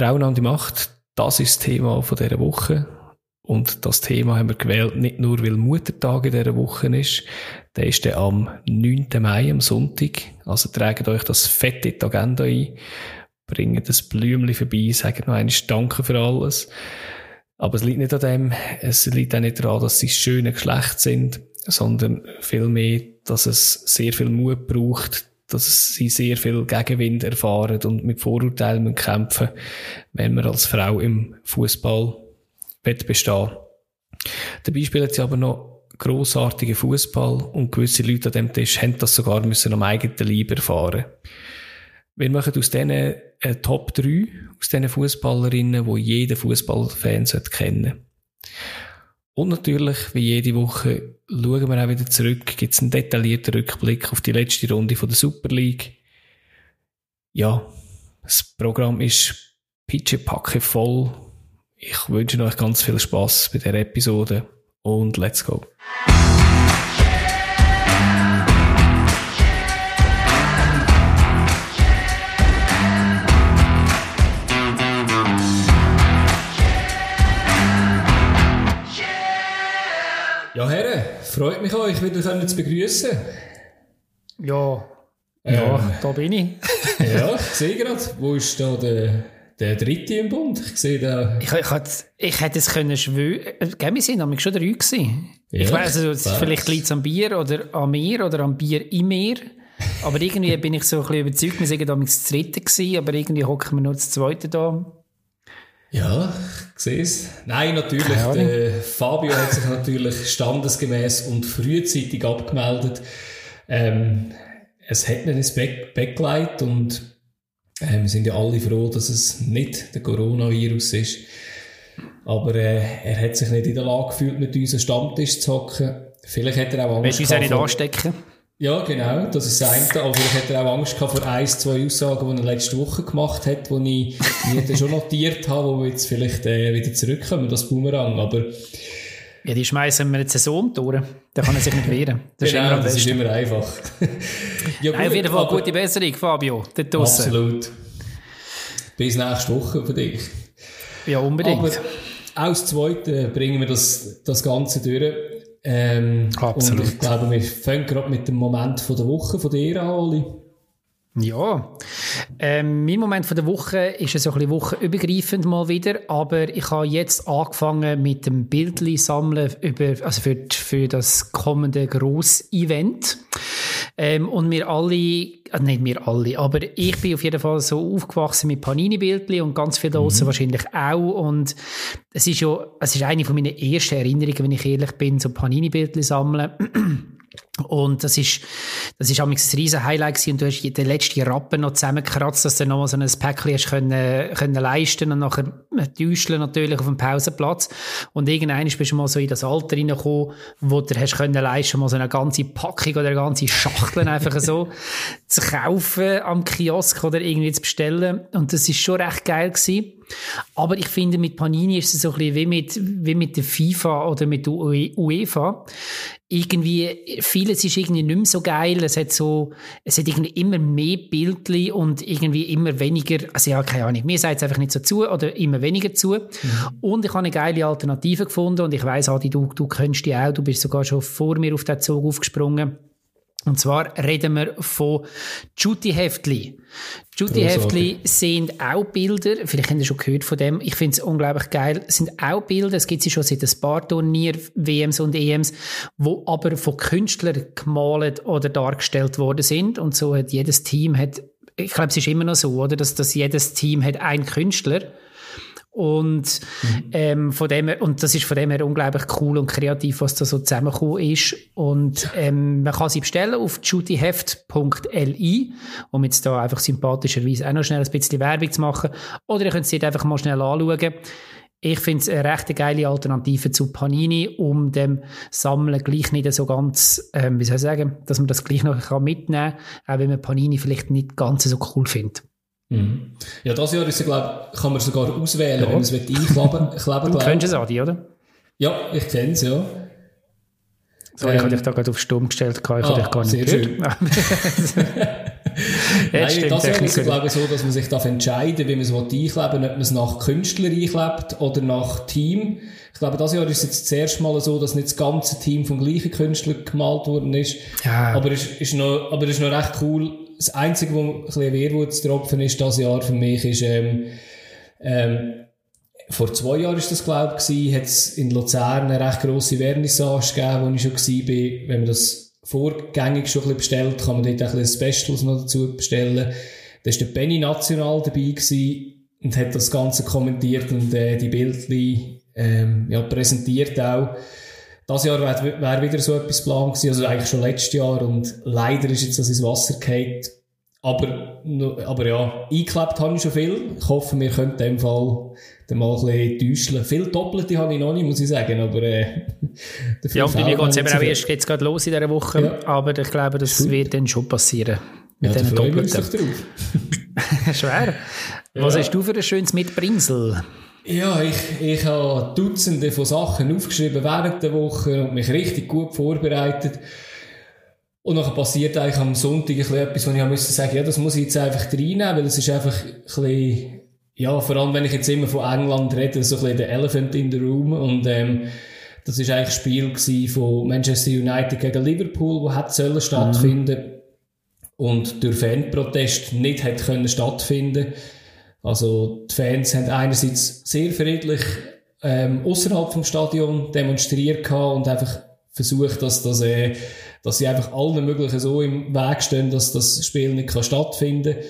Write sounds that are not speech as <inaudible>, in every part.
Frauen an die Macht, das ist das Thema von dieser Woche. Und das Thema haben wir gewählt, nicht nur, weil Muttertag in dieser Woche ist. Der ist dann am 9. Mai, am Sonntag. Also tragt euch das fett in die Agenda ein. Bringt das Blümchen vorbei, sagt noch einmal Danke für alles. Aber es liegt nicht an dem, es liegt auch nicht daran, dass sie schöne Geschlecht sind, sondern vielmehr, dass es sehr viel Mut braucht, dass sie sehr viel Gegenwind erfahren und mit Vorurteilen kämpfen, wenn man als Frau im Fußball bestehen Dabei spielen sie aber noch grossartigen Fußball und gewisse Leute an dem Tisch haben das sogar müssen am eigenen Leib erfahren. Wir machen aus denen eine Top 3 aus diesen Fußballerinnen, die jeder Fußballfan kennen Und natürlich, wie jede Woche, schauen wir auch wieder zurück, gibt es einen detaillierten Rückblick auf die letzte Runde von der Super League. Ja, das Programm ist pitschepacke voll. Ich wünsche euch ganz viel Spaß bei der Episode und let's go. Ja, Herren, freut mich euch wieder zu begrüßen. Ja, ähm, ja, da bin ich. <laughs> ja, ich sehe gerade, wo ist da der, der dritte im Bund? Ich sehe da. Ich, ich, hätte, ich hätte es können schwören. Gell, wir sind nämlich schon drei gewesen. Ja, ich weiss, also, vielleicht liegt es am Bier oder an mir oder am Bier im Meer. Aber irgendwie bin ich so ein bisschen überzeugt, wir sind damals das dritte gewesen, aber irgendwie hocken wir nur das zweite da. Ja, ich sehe es. Nein, natürlich. Der Fabio hat sich natürlich standesgemäß und frühzeitig abgemeldet. Ähm, es hat ins Back Backlight und äh, wir sind ja alle froh, dass es nicht der Coronavirus ist. Aber äh, er hat sich nicht in der Lage gefühlt, mit uns am Stammtisch zu hocken. Vielleicht hat er auch Angst Willst du uns nicht anstecken? Ja, genau, das ist das eine. Aber vielleicht hat er auch Angst gehabt vor ein, zwei Aussagen, die er letzte Woche gemacht hat, die ich mir schon notiert habe, wo wir jetzt vielleicht äh, wieder zurückkommen, das Boomerang. Aber ja, die schmeißen wir eine Saison durch. Da kann er sich nicht wehren. Das genau, ist das ist immer einfach. <laughs> ja, gut, auf jeden Fall gute Besserung, Fabio. Absolut. Bis nächste Woche für dich. Ja, unbedingt. Aber aus Zweite bringen wir das, das Ganze durch. Ähm, Absolut. Und ich glaube, wir fangen gerade mit dem Moment von der Woche von dir an, Oli. Ja, ähm, mein Moment von der Woche ist so ein bisschen wochenübergreifend mal wieder, aber ich habe jetzt angefangen mit dem Bildli sammeln über, also für, für das kommende Gross-Event. Ähm, und wir alle, äh, nicht wir alle, aber ich bin auf jeden Fall so aufgewachsen mit Panini-Bildli und ganz viele mhm. wahrscheinlich auch. Und es ist ja, es ist eine von meinen ersten Erinnerungen, wenn ich ehrlich bin, so Panini-Bildli sammeln. Und das ist, das ist ein riesen Highlight gewesen. Und du hast den letzten Rappen noch zusammengekratzt, dass du noch mal so ein Päckchen hast können, können leisten und nachher täuscheln natürlich auf dem Pausenplatz. Und irgendwann bist du mal so in das Alter reingekommen, wo du hast können leisten, mal so eine ganze Packung oder eine ganze Schachtel <laughs> einfach so zu kaufen am Kiosk oder irgendwie zu bestellen. Und das ist schon recht geil gewesen. Aber ich finde, mit Panini ist es so ein bisschen wie mit, wie mit der FIFA oder mit der UEFA. Irgendwie, vieles ist irgendwie nicht mehr so geil. Es hat so, es hat irgendwie immer mehr Bildli und irgendwie immer weniger, also ja, keine Ahnung, mir sagt es einfach nicht so zu oder immer weniger zu. Mhm. Und ich habe eine geile Alternative gefunden und ich weiss, Adi, du, du kennst die auch, du bist sogar schon vor mir auf den Zug aufgesprungen. Und zwar reden wir von Jutti-Heftli. Jutti-Heftli sind auch Bilder, vielleicht habt ihr schon gehört von dem, ich finde es unglaublich geil, sind auch Bilder, es gibt sie schon seit ein paar Turnier, WMs und EMs, wo aber von Künstlern gemalt oder dargestellt worden sind. Und so hat jedes Team, hat, ich glaube, es ist immer noch so, oder, dass, dass jedes Team hat einen Künstler und, mhm. ähm, von dem her, und das ist von dem her unglaublich cool und kreativ, was da so zusammengekommen ist. Und ähm, man kann sie bestellen auf judyheft.li, um jetzt da einfach sympathischerweise auch noch schnell ein bisschen Werbung zu machen. Oder ihr könnt sie einfach mal schnell anschauen. Ich finde es eine recht geile Alternative zu Panini, um dem Sammeln gleich nicht so ganz, ähm, wie soll ich sagen, dass man das gleich noch mitnehmen kann, auch wenn man Panini vielleicht nicht ganz so cool findet. Mhm. Ja, das Jahr ist, glaub, kann man sogar auswählen, ja. wenn man es einkleben <laughs> Du kennst es, Adi, oder? Ja, ich kenne es, ja. So, ähm, ich habe dich da gerade auf Stumm gestellt, ich habe ah, dich gar nicht sehr gehört. <laughs> Nein, das ist es, glaube ich, so, dass man sich darf entscheiden wie man es einkleben will, ob man es nach Künstler einklebt oder nach Team. Ich glaube, das Jahr ist es jetzt das erste Mal so, dass nicht das ganze Team vom gleichen Künstler gemalt worden ist. Ja. Aber es ist, ist noch, aber es ist noch recht cool. Das Einzige, wo ein bisschen Wehrwutstropfen ist, das Jahr für mich, ist, ähm, ähm, vor zwei Jahren ist das, glaube ich, hat es in Luzern eine recht grosse Vernissage gegeben, wo ich schon war. Wenn man das vorgängig schon ein bisschen bestellt, kann man dort ein bisschen Specials noch dazu bestellen. Da war der Benny National dabei gewesen und hat das Ganze kommentiert und äh, die Bildchen ähm, ja, präsentiert auch. Das Jahr wäre wär wieder so etwas geplant gewesen, also eigentlich schon letztes Jahr und leider ist jetzt das ins Wasser gefallen. Aber, aber ja, eingeklebt habe ich schon viel. Ich hoffe, wir können in dem Fall dann mal ein bisschen täuschen. Viel Doppelte habe ich noch nicht, muss ich sagen, aber äh, <laughs> Ja, und bei mir geht es eben auch erst geht's gerade los in dieser Woche, ja. aber ich glaube, das wird dann schon passieren. Mit ja, diesen Doppelten. <laughs> Schwer. Ja. Was hast du für ein schönes Mitbringsel? Ja, ich, ich habe Dutzende von Sachen aufgeschrieben während der Woche und mich richtig gut vorbereitet. Und dann passiert eigentlich am Sonntag ein etwas, wo ich musste sagen, ja, das muss ich jetzt einfach reinnehmen, weil es ist einfach ein bisschen, ja, vor allem wenn ich jetzt immer von England rede, so ein bisschen der Elephant in the Room und, ähm, das ist eigentlich ein Spiel von Manchester United gegen Liverpool, wo hat sollen stattfinden mhm. und durch Fanprotest nicht hat können stattfinden. Also die Fans haben einerseits sehr friedlich ähm, außerhalb vom Stadion demonstriert und einfach versucht, dass das äh, dass sie einfach allen möglichen so im Weg stehen, dass das Spiel nicht kann stattfinden kann.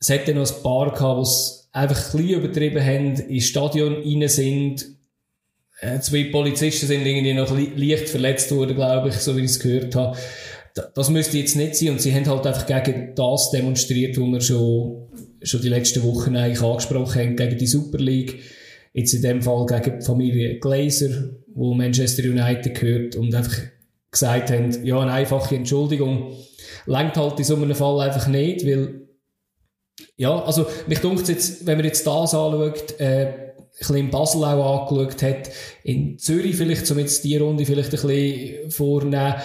Es hätte noch ein paar gehabt, die es einfach ein bisschen übertrieben haben, ins Stadion rein sind. Äh, zwei Polizisten sind irgendwie noch leicht verletzt worden, glaube ich, so wie ich es gehört habe. Das müsste jetzt nicht sein und sie haben halt einfach gegen das demonstriert, was wir schon, schon die letzten Wochen eigentlich angesprochen haben, gegen die Super League. Jetzt in dem Fall gegen die Familie Glazer, wo Manchester United gehört und einfach gesagt haben, ja, eine einfache Entschuldigung lenkt halt in so einem Fall einfach nicht, weil, ja, also, mich dunkt jetzt, wenn man jetzt das anschaut, äh, ein bisschen in Basel auch angeschaut hat, in Zürich vielleicht, um jetzt die Runde vielleicht ein bisschen vornehmen,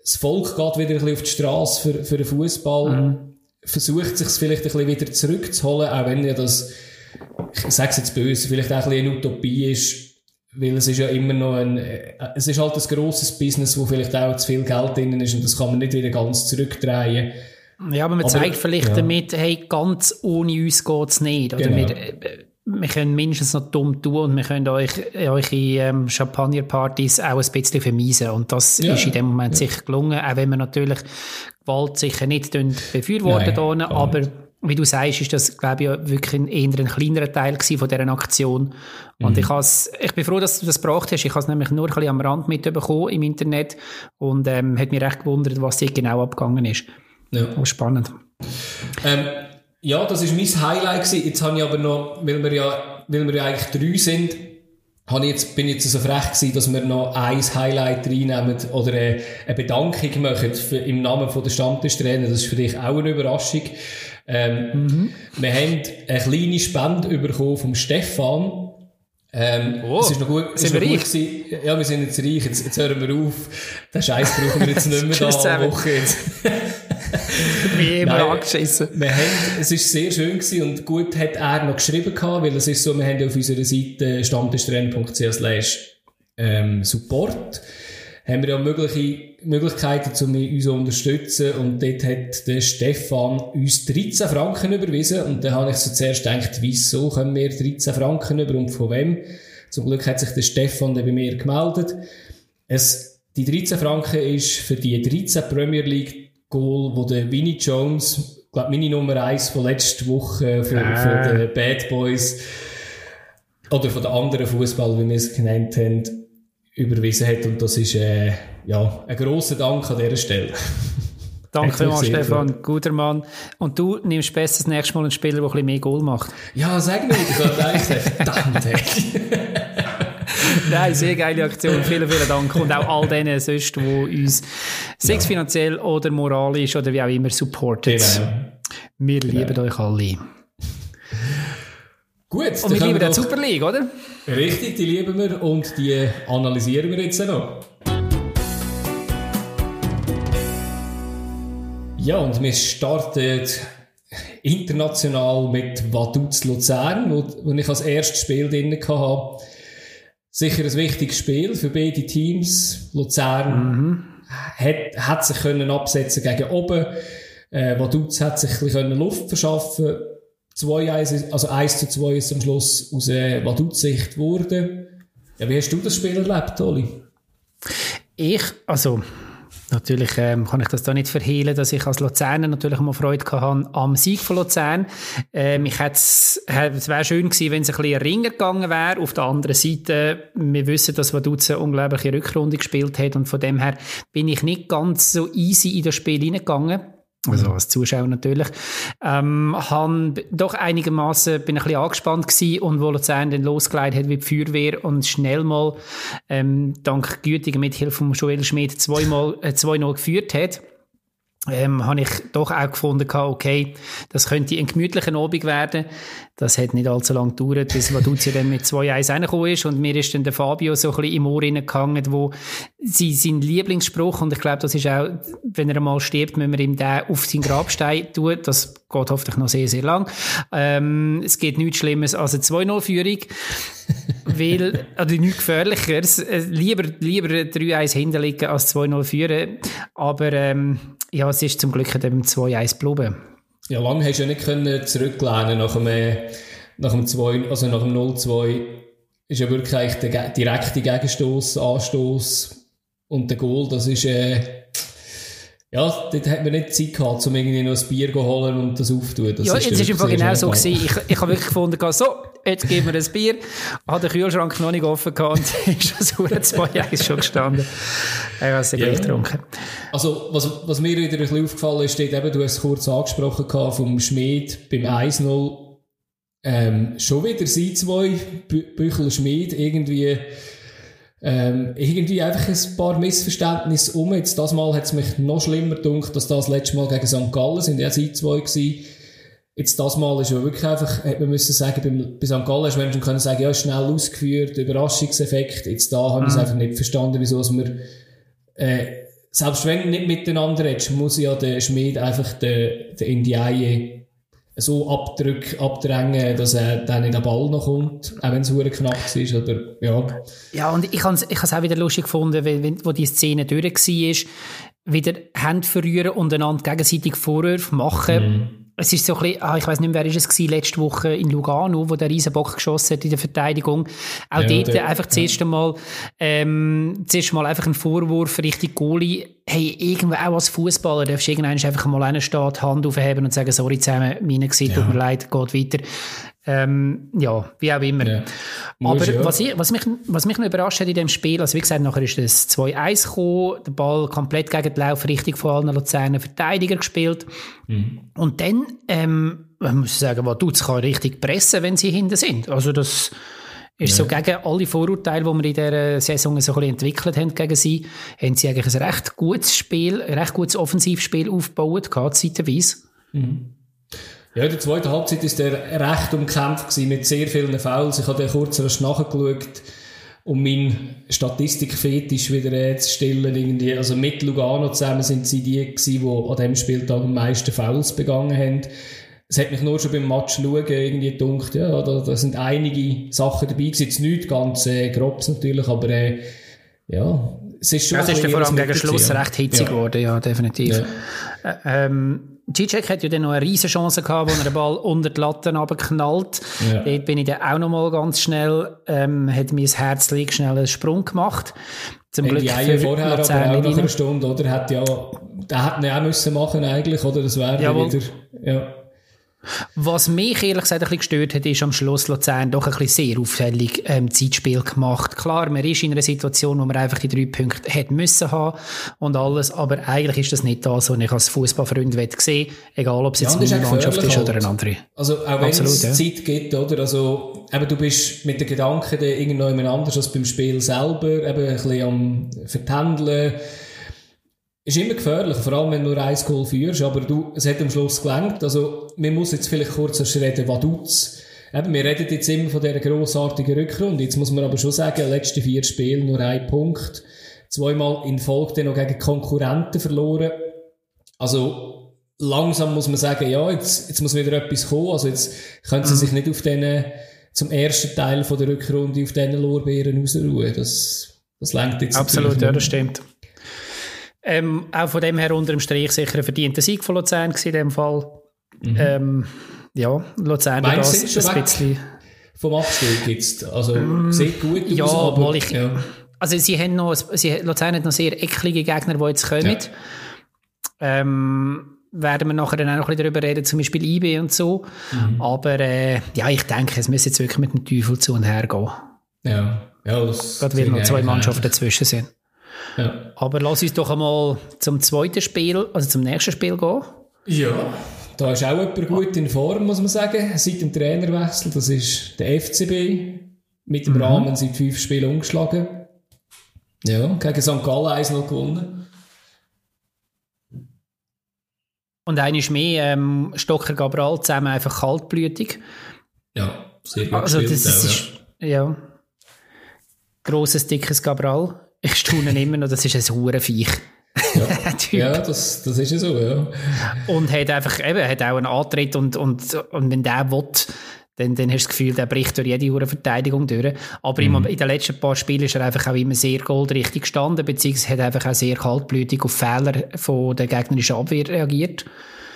das Volk geht wieder ein bisschen auf die Straße für, für den Fußball, mhm. Versucht sich vielleicht ein bisschen wieder zurückzuholen, auch wenn ja das, ich sage es jetzt böse, vielleicht auch ein bisschen eine Utopie ist, weil es ist ja immer noch ein, äh, es ist halt ein grosses Business, wo vielleicht auch zu viel Geld drin ist und das kann man nicht wieder ganz zurückdrehen. Ja, aber man aber, zeigt vielleicht ja. damit, hey, ganz ohne uns geht's nicht. Oder genau. wir, äh, wir können mindestens noch dumm tun und wir können euch, eure ähm, Champagnerpartys auch ein bisschen vermiesen. Und das ja. ist in dem Moment ja. sicher gelungen, auch wenn wir natürlich Gewalt sicher nicht befürworten, Nein, aber wie du sagst, ist das, glaube ich, wirklich ein, eher ein kleinerer Teil von dieser Aktion. Und mhm. ich, ich bin froh, dass du das gebracht hast. Ich habe es nämlich nur ein bisschen am Rand mitbekommen im Internet und ähm, hat mich recht gewundert, was hier genau abgegangen ist. Ja. Oh, spannend. Ähm, ja, das ist mein Highlight gewesen. Jetzt habe ich aber noch, weil wir ja, weil wir ja eigentlich drei sind, habe ich jetzt, bin ich jetzt so frech gewesen, dass wir noch ein Highlight reinnehmen oder eine, eine Bedankung machen für, im Namen von der Stammtischtrainer. Das ist für dich auch eine Überraschung. Ähm, mhm. Wir haben eine kleine Spende bekommen vom Stefan. Ähm, oh, es ist noch gut, sind wir reich? Gewesen. Ja, wir sind jetzt reich. Jetzt, jetzt hören wir auf. Den Scheiß brauchen wir jetzt nicht mehr <laughs> da Woche. <laughs> Wie immer Nein, angeschissen. Wir haben, es ist sehr schön gewesen und gut hat er noch geschrieben gehabt, weil es ist so, wir haben auf unserer Seite stammtischtrainer.ch ähm, Support haben wir ja mögliche Möglichkeiten, um uns zu unterstützen. Und dort hat der Stefan uns 13 Franken überwiesen. Und dann habe ich so zuerst gedacht, wieso können wir 13 Franken über und von wem? Zum Glück hat sich der Stefan dann bei mir gemeldet. Es, die 13 Franken ist für die 13 Premier League Goal, wo der Vinnie Jones, glaube meine Nummer 1 von letzter Woche von, ah. von den Bad Boys oder von den anderen Fußball, wie wir es genannt haben, überwiesen hat. Und das ist äh, ja, ein grosser Dank an dieser Stelle. Danke vielmals, Stefan. Guter Mann. Und du nimmst besser das nächste Mal einen Spieler, der ein bisschen mehr Goal macht. Ja, sag mir, ich habe eigentlich verdammt. <laughs> Nein, sehr geile Aktion. Vielen, vielen Dank. Und auch all denen sonst, die uns ja. finanziell oder moralisch oder wie auch immer supporten. Genau. Wir genau. lieben euch alle. Gut. Und wir lieben die Super League, oder? Richtig, die lieben wir und die analysieren wir jetzt noch. Ja, und wir starten international mit Vaduz Luzern, wo, wo ich als erstes Spiel drin hatte. Sicher ein wichtiges Spiel für beide Teams. Luzern mhm. hat, hat sich können absetzen gegen oben. Äh, Vaduz hat sich ein bisschen Luft verschaffen 2-1, also 1 zu 2 ist am Schluss aus äh, Vaduz-Sicht geworden. Ja, wie hast du das Spiel erlebt, Oli? Ich, also, natürlich ähm, kann ich das da nicht verhehlen, dass ich als Luzerner natürlich mal Freude hatte am Sieg von Luzern. Ähm, ich hätte es wäre schön gewesen, wenn es ein bisschen Ringer gegangen wäre. Auf der anderen Seite, wir wissen, dass Vaduz eine unglaubliche Rückrunde gespielt hat und von dem her bin ich nicht ganz so easy in das Spiel hineingegangen also als Zuschauer natürlich, ähm, han doch einigermaßen bin ein bisschen angespannt gewesen und wo Luzern dann losgeleitet hat wie die Feuerwehr und schnell mal ähm, dank gütiger Mithilfe von Joel Schmidt zweimal äh, 2-0 geführt hat ähm, habe ich doch auch gefunden, okay, das könnte ein gemütlicher Abend werden. Das hat nicht allzu lange gedauert, bis Vaduzzi dann mit 2-1 reingekommen ist und mir ist dann der Fabio so ein bisschen im Ohr reingegangen, wo sie sein Lieblingsspruch, und ich glaube, das ist auch, wenn er einmal stirbt, müssen wir ihm den auf seinen Grabstein tun. Das geht hoffentlich noch sehr, sehr lang. Ähm, es geht nichts Schlimmes als eine 2-0-Führung. Weil, oder nichts Gefährlicheres. Äh, lieber, lieber 3-1 hinterliegen als 2-0 führen. Aber, ähm, ja, es ist zum Glück eben 2-1 geblieben. Ja, lange hast du ja nicht können zurücklehnen nach dem, nach dem 2, also nach dem 0-2 ist ja wirklich eigentlich der direkte Gegenstoß, Anstoß und der Goal, das ist, äh, ja, dort hat man nicht Zeit gehabt, um irgendwie noch ein Bier zu holen und das aufzutun. Das ja, ist jetzt ist einfach genau so gewesen. Ich, ich habe wirklich gefunden, so, jetzt geben wir ein Bier. Hat den Kühlschrank noch nicht offen gehabt und <laughs> ist das Uhr 2 schon gestanden. Ich habe es ja. getrunken. Also, was, was mir wieder ein bisschen aufgefallen ist, steht eben, du hast es kurz angesprochen gehabt, vom Schmied beim 1-0. Ähm, schon wieder sie zwei, Büchel Schmied, irgendwie, ähm, irgendwie einfach ein paar Missverständnisse um. Jetzt, das Mal hat es mich noch schlimmer gedacht, dass das letzte Mal gegen St. Gallen sind ja sie zwei gewesen. Jetzt das Mal ist ja wirklich einfach, hätte man müssen sagen, beim, bei St. Gallen hast du können sagen, ja, schnell ausgeführt, Überraschungseffekt. Jetzt da haben wir es mhm. einfach nicht verstanden, wieso dass wir, äh, selbst wenn du nicht miteinander redest, muss ja der Schmied einfach den, den Indiaye so abdrück, abdrängen, dass er dann in den Ball noch kommt, auch wenn es hure knapp ist, aber ja. Ja, und ich habe es ich auch wieder lustig gefunden, wenn, wo die Szene durch war, wieder Hände verrühren und einander gegenseitig Vorwürfe machen. Mhm es ist so ein bisschen, ah, ich weiß nicht mehr, wer ist es gewesen, letzte Woche in Lugano, wo der Riesenbock geschossen hat in der Verteidigung. Auch ja, dort der, einfach ja. zuerst einmal, ähm, zuerst mal einfach ein Vorwurf Richtung Goalie. Hey, irgendwo auch als Fußballer darfst du irgendwann einfach mal reinstehen, die Hand aufheben und sagen, sorry zusammen, meine gesehen, ja. tut mir leid, geht weiter. Ähm, ja, wie auch immer. Ja. Aber ja. was, ich, was, mich, was mich noch überrascht hat in dem Spiel, also wie gesagt, nachher ist das 2-1 gekommen, der Ball komplett gegen die Laufrichtung von allen Luzerner Verteidiger gespielt. Mhm. Und dann, ähm, man muss sagen, was tut kann richtig pressen, wenn sie hinten sind. Also das ist ja. so gegen alle Vorurteile, die wir in dieser Saison so ein bisschen entwickelt haben gegen sie, haben sie eigentlich ein recht gutes Spiel, ein recht gutes Offensivspiel aufgebaut, zeitweise. Mhm. Ja, der zweiten Halbzeit ist der recht umkämpft gewesen, mit sehr vielen Fouls. Ich habe den kurz nachgeschaut, um meinen Statistikfetisch wieder zu stellen. Irgendwie. Also mit Lugano zusammen sind sie die gewesen, die an diesem Spieltag am meisten Fouls begangen haben. Es hat mich nur schon beim Match schauen irgendwie gedacht, ja, da, da sind einige Sachen dabei gewesen. Jetzt nicht ganz äh, grobs natürlich, aber äh, ja, es ist schon... Ja, es ist vor allem gegen Schluss recht hitzig geworden, ja, definitiv. Ja. Äh, ähm, Zizek hat ja dann noch eine riesige Chance gehabt, wo er den Ball unter die Latten runterknallt. Ja. Dort bin ich dann auch noch mal ganz schnell, ähm, hat mein Herz schnell einen Sprung gemacht. Zum Glück für vorher Luzern aber auch nach einer Stunde, oder? Hat ja, der hätte ihn auch müssen machen eigentlich, oder? Das wäre wieder, ja. Was mich ehrlich gesagt ein bisschen gestört hat, ist am Schluss Luzern doch ein bisschen sehr auffällig ähm, Zeitspiel gemacht. Klar, man ist in einer Situation, wo man einfach die drei Punkte hätte müssen haben und alles, aber eigentlich ist das nicht das, was ich als Fußballfreund sehen egal ob es jetzt ja, eine Mannschaft ist oder eine andere. Also auch wenn Absolut, es ja. Zeit gibt, oder? Also eben, du bist mit den Gedanken irgendwo anders als beim Spiel selber, eben ein bisschen am Vertändeln, ist immer gefährlich, vor allem wenn du nur ein Goal führst, aber du, es hat am Schluss gelangt. Also, man muss jetzt vielleicht kurz reden, Vaduz. Eben, wir reden jetzt immer von dieser grossartigen Rückrunde. Jetzt muss man aber schon sagen, letzte vier Spiele nur ein Punkt. Zweimal in Folge noch gegen Konkurrenten verloren. Also, langsam muss man sagen, ja, jetzt, jetzt muss wieder etwas kommen. Also jetzt können sie mhm. sich nicht auf den, zum ersten Teil von der Rückrunde auf diesen Lorbeeren ausruhen. Das, das lenkt jetzt Absolut, ja, das stimmt. Ähm, auch von dem her unter dem Strich sicher ein verdienter Sieg von Luzern in dem Fall. Mhm. Ähm, ja, Luzern Meinst das ein bisschen... Vom Abstieg jetzt? Also, mm, sieht gut aus, ja, aber... Ich, ja. Also sie haben noch, sie, Luzern hat noch sehr eklige Gegner, die jetzt kommen. Ja. Ähm, werden wir nachher dann auch noch ein bisschen darüber reden, zum Beispiel IB und so. Mhm. Aber äh, ja, ich denke, es müsste jetzt wirklich mit dem Teufel zu und her gehen. Ja, ja das Gerade weil noch zwei Mannschaften dazwischen sind. Ja. Aber lass uns doch einmal zum zweiten Spiel, also zum nächsten Spiel gehen. Ja, da ist auch jemand gut in Form, muss man sagen, seit dem Trainerwechsel. Das ist der FCB, mit dem mhm. Rahmen seit fünf Spielen umgeschlagen. Ja, gegen St. Gallen 1 noch gewonnen. Und ist mehr ähm, Stocker Gabral zusammen einfach kaltblütig. Ja, sehr gut Also das, das ist, ja. Grosses, dickes Gabral. Ich staune immer noch, das ist ein Hurenviech. Ja, <laughs> ja das, das ist ja so, ja. Und hat einfach eben, hat auch einen Antritt und, und, und wenn der will, dann, dann hast du das Gefühl, der bricht durch jede Hure Verteidigung durch. Aber mhm. in den letzten paar Spielen ist er einfach auch immer sehr goldrichtig gestanden, beziehungsweise hat einfach auch sehr kaltblütig auf Fehler von der gegnerischen Abwehr reagiert.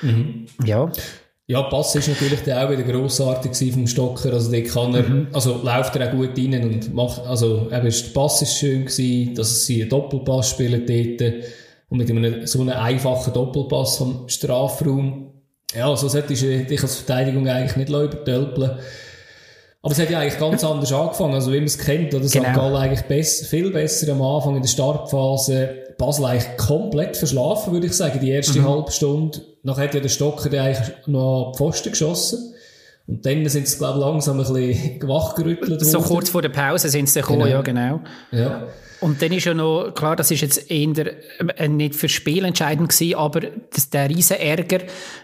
Mhm. Ja. Ja, Pass ist natürlich der auch wieder grossartig vom Stocker, also der kann er, mhm. also läuft er auch gut rein und macht, also eben, der Pass ist schön gewesen, dass sie einen Doppelpass spielen dort und mit einem, so einem einfachen Doppelpass vom Strafraum ja, also solltest du dich als Verteidigung eigentlich nicht übertölpeln. Aber es hat ja eigentlich ganz anders angefangen, also wie man es kennt, oder? Genau. St. Gallen eigentlich bess viel besser am Anfang in der Startphase. Basel eigentlich komplett verschlafen, würde ich sagen, die erste mhm. halbe Stunde. Nachher hat ja der Stocker eigentlich noch die Pfosten geschossen. Und dann sind sie, glaube ich, langsam ein bisschen wachgerüttelt So kurz vor der Pause sind sie gekommen, genau. ja, genau. Ja. Und dann ist ja noch, klar, das ist jetzt eher äh, nicht für Spiel entscheidend gewesen, aber das, der riesen Ärger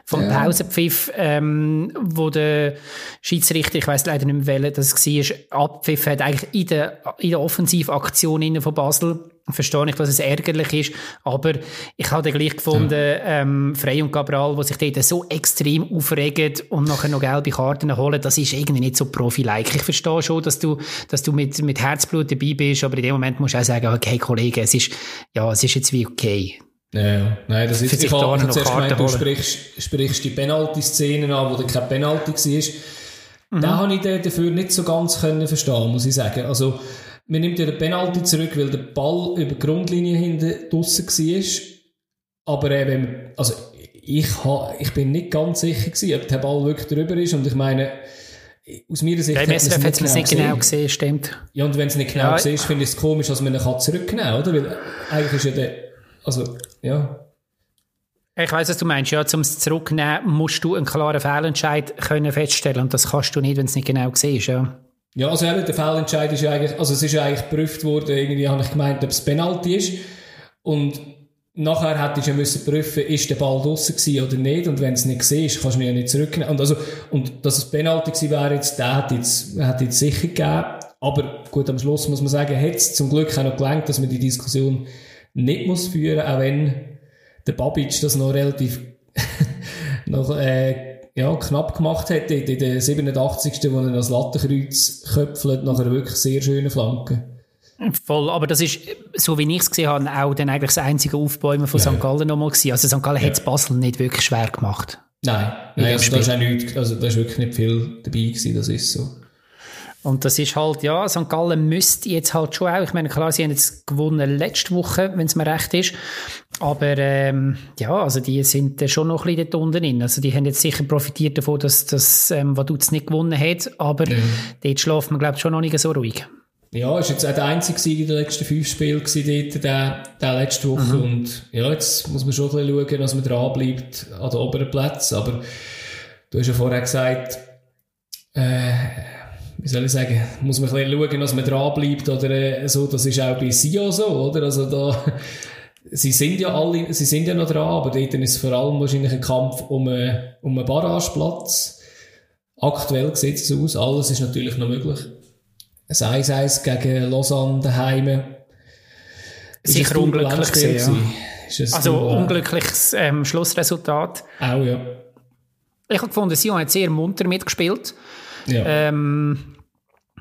vom ja. Pausenpfiff, ähm, wo der Schiedsrichter, ich weiß leider nicht mehr, welcher das war, abpfiff hat eigentlich in der, in der Offensivaktion von Basel verstehe ich, dass es ärgerlich ist, aber ich habe gleich gefunden, ja. ähm, Frey und Cabral, die sich dort so extrem aufregen und nachher noch gelbe Karten holen, das ist irgendwie nicht so Profi-like. Ich verstehe schon, dass du, dass du mit, mit Herzblut dabei bist, aber in dem Moment musst du auch sagen, okay, Kollege, es ist, ja, es ist jetzt wie okay. Ja, nein, das ist, ich habe zuerst gemeint, du sprichst, sprichst die Penalty-Szenen an, wo da kein Penalty war. Mhm. Da habe ich dafür nicht so ganz können verstehen, muss ich sagen. Also, man nimmt ja den Penalty zurück, weil der Ball über die Grundlinie hinten draussen war. Aber eben, also ich, ha, ich bin nicht ganz sicher gewesen, ob der Ball wirklich drüber ist. Und ich meine, aus meiner Sicht hat man es nicht, genau, nicht genau gesehen, stimmt. Ja, und wenn es nicht genau ja, gesehen ist, finde ich es komisch, dass man ihn zurücknehmen kann, oder? Weil eigentlich ist ja der, also, ja. Ich weiss, was du meinst. Ja, zum Zurücknehmen musst du einen klaren Fehlentscheid können feststellen und das kannst du nicht, wenn es nicht genau siehst, ja. Ja, also eben, der Fehlentscheid ist ja eigentlich, also es ist ja eigentlich geprüft worden, irgendwie habe ich gemeint, ob es Penalty ist. Und nachher hätte ich ja müssen prüfen, ist der Ball draussen gewesen oder nicht. Und wenn es nicht gesehen ist, kannst du ihn ja nicht zurücknehmen. Und also, und dass es Penalty gewesen wäre jetzt, der hätte jetzt, hätte jetzt sicher gegeben. Aber gut, am Schluss muss man sagen, hat es zum Glück auch noch gelangt, dass man die Diskussion nicht muss führen, auch wenn der Babic das noch relativ, <laughs> noch, äh, ja, knapp gemacht hat, in der 87. wo er das Lattenkreuz köpfelt, nachher wirklich sehr schöne Flanken. Voll, aber das ist, so wie ich es gesehen habe, auch dann eigentlich das einzige Aufbäumen von ja. St. Gallen nochmal gewesen. Also St. Gallen ja. hat es Basel nicht wirklich schwer gemacht. Nein, Nein also da ist auch nicht, also da ist wirklich nicht viel dabei gewesen, das ist so. Und das ist halt, ja, St. Gallen müsste jetzt halt schon auch, ich meine, klar, sie haben jetzt gewonnen letzte Woche, wenn es mir recht ist, aber ähm, ja, also die sind äh, schon noch ein bisschen dort unten drin. Also die haben jetzt sicher profitiert davon, dass das ähm, Vaduz nicht gewonnen hat, aber mhm. dort schläft man, glaube ich, schon noch nicht so ruhig. Ja, ist jetzt auch der einzige Sieg in den letzten fünf Spielen gewesen, dort, der, der letzte Woche. Mhm. Und ja, jetzt muss man schon ein bisschen schauen, dass man dran bleibt an den oberen Plätzen. Aber du hast ja vorher gesagt, äh, wie soll ich sagen, muss man ein bisschen schauen, dass man dran bleibt oder äh, so. Das ist auch bei Sio so, oder? Also da, <laughs> sie sind ja alle, sie sind ja noch dran, aber dort ist es vor allem wahrscheinlich ein Kampf um, einen, äh, um einen Barrageplatz. Aktuell sieht es aus, alles ist natürlich noch möglich. Ein 1-1 gegen Lausanne daheim. Sicher unglücklich gewesen, ja. also so, unglückliches ähm, Schlussresultat. Auch, ja. Ich habe gefunden, Sion hat sehr munter mitgespielt. Ja. Ähm,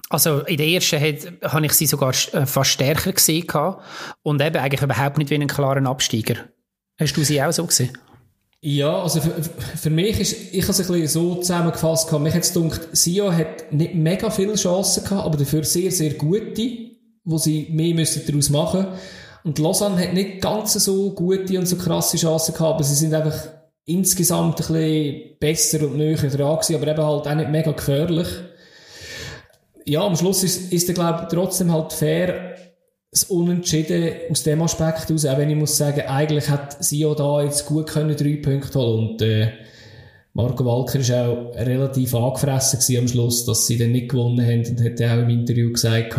also in der ersten habe ich sie sogar äh, fast stärker gesehen und eben eigentlich überhaupt nicht wie einen klaren Absteiger. Hast du sie auch so gesehen? Ja, also für, für mich ist, ich habe es ein bisschen so zusammengefasst, mich hat es gedacht, Sio hat nicht mega viele Chancen gehabt, aber dafür sehr, sehr gute, wo sie mehr müssen daraus machen Und Lausanne hat nicht ganz so gute und so krasse Chancen gehabt, aber sie sind einfach insgesamt ein bisschen besser und näher dran gewesen, aber eben halt auch nicht mega gefährlich. Ja, am Schluss ist, ist der, glaube trotzdem halt fair, das Unentschieden aus dem Aspekt aus, auch wenn ich muss sagen, eigentlich hat auch da jetzt gut können drei Punkte holen und äh, Marco Walker war auch relativ angefressen am Schluss, dass sie dann nicht gewonnen haben und hat auch im Interview gesagt,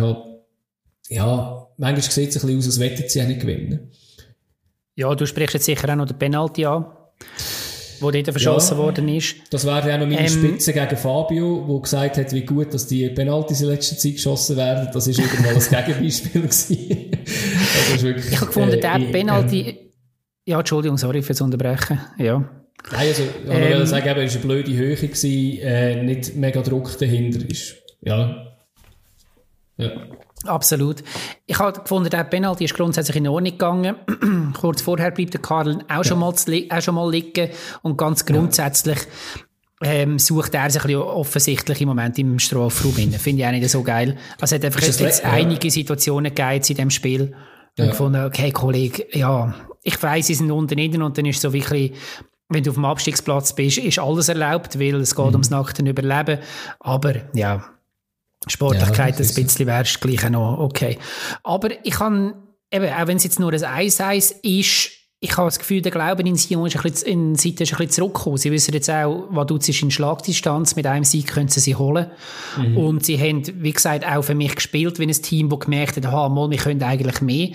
ja, manchmal sieht es ein bisschen aus, als wettet sie auch nicht gewinnen. Ja, du sprichst jetzt sicher auch noch den Penalty an wo dort verschossen ja, worden ist. Das wäre ja noch meine ähm, Spitze gegen Fabio, der gesagt hat, wie gut, dass die Penalties in letzter Zeit geschossen werden. Das ist irgendwann ein <laughs> Gegenbeispiel gewesen. wirklich, ich habe gefunden, äh, der Penalty... Ähm, ja, Entschuldigung, sorry fürs Unterbrechen. Ja. Nein, also, ich ähm, wollte sagen, es war eine blöde Höhe, gewesen, äh, nicht mega Druck dahinter. Ist, ja. Ja. Absolut. Ich habe gefunden, der Penalty ist grundsätzlich in Ordnung gegangen. <clears throat> Kurz vorher bleibt der Karl auch, schon mal, auch schon mal liegen und ganz grundsätzlich ähm, sucht er sich ein bisschen offensichtlich im Moment im Strafraum hin. Finde ich auch nicht so geil. Also es hat einfach jetzt, ja. einige Situationen gegeben in dem Spiel. Ja. Und gefunden, okay, Kollege, ja, ich weiss, sie sind unten innen und dann ist so wirklich, wenn du auf dem Abstiegsplatz bist, ist alles erlaubt, weil es geht mhm. ums nackten Überleben. Aber ja, Sportlichkeit ja, ein bisschen wärst, gleich noch okay. Aber ich kann, eben, auch wenn es jetzt nur ein 1-1 ist, ich habe das Gefühl, der Glaube in Sion ist ein bisschen, in Seite ist ein bisschen zurückgekommen. Sie wissen jetzt auch, was du in Schlagdistanz mit einem Sieg können sie sie holen. Mhm. Und sie haben, wie gesagt, auch für mich gespielt, wie ein Team, das gemerkt hat, aha, mal, wir können eigentlich mehr.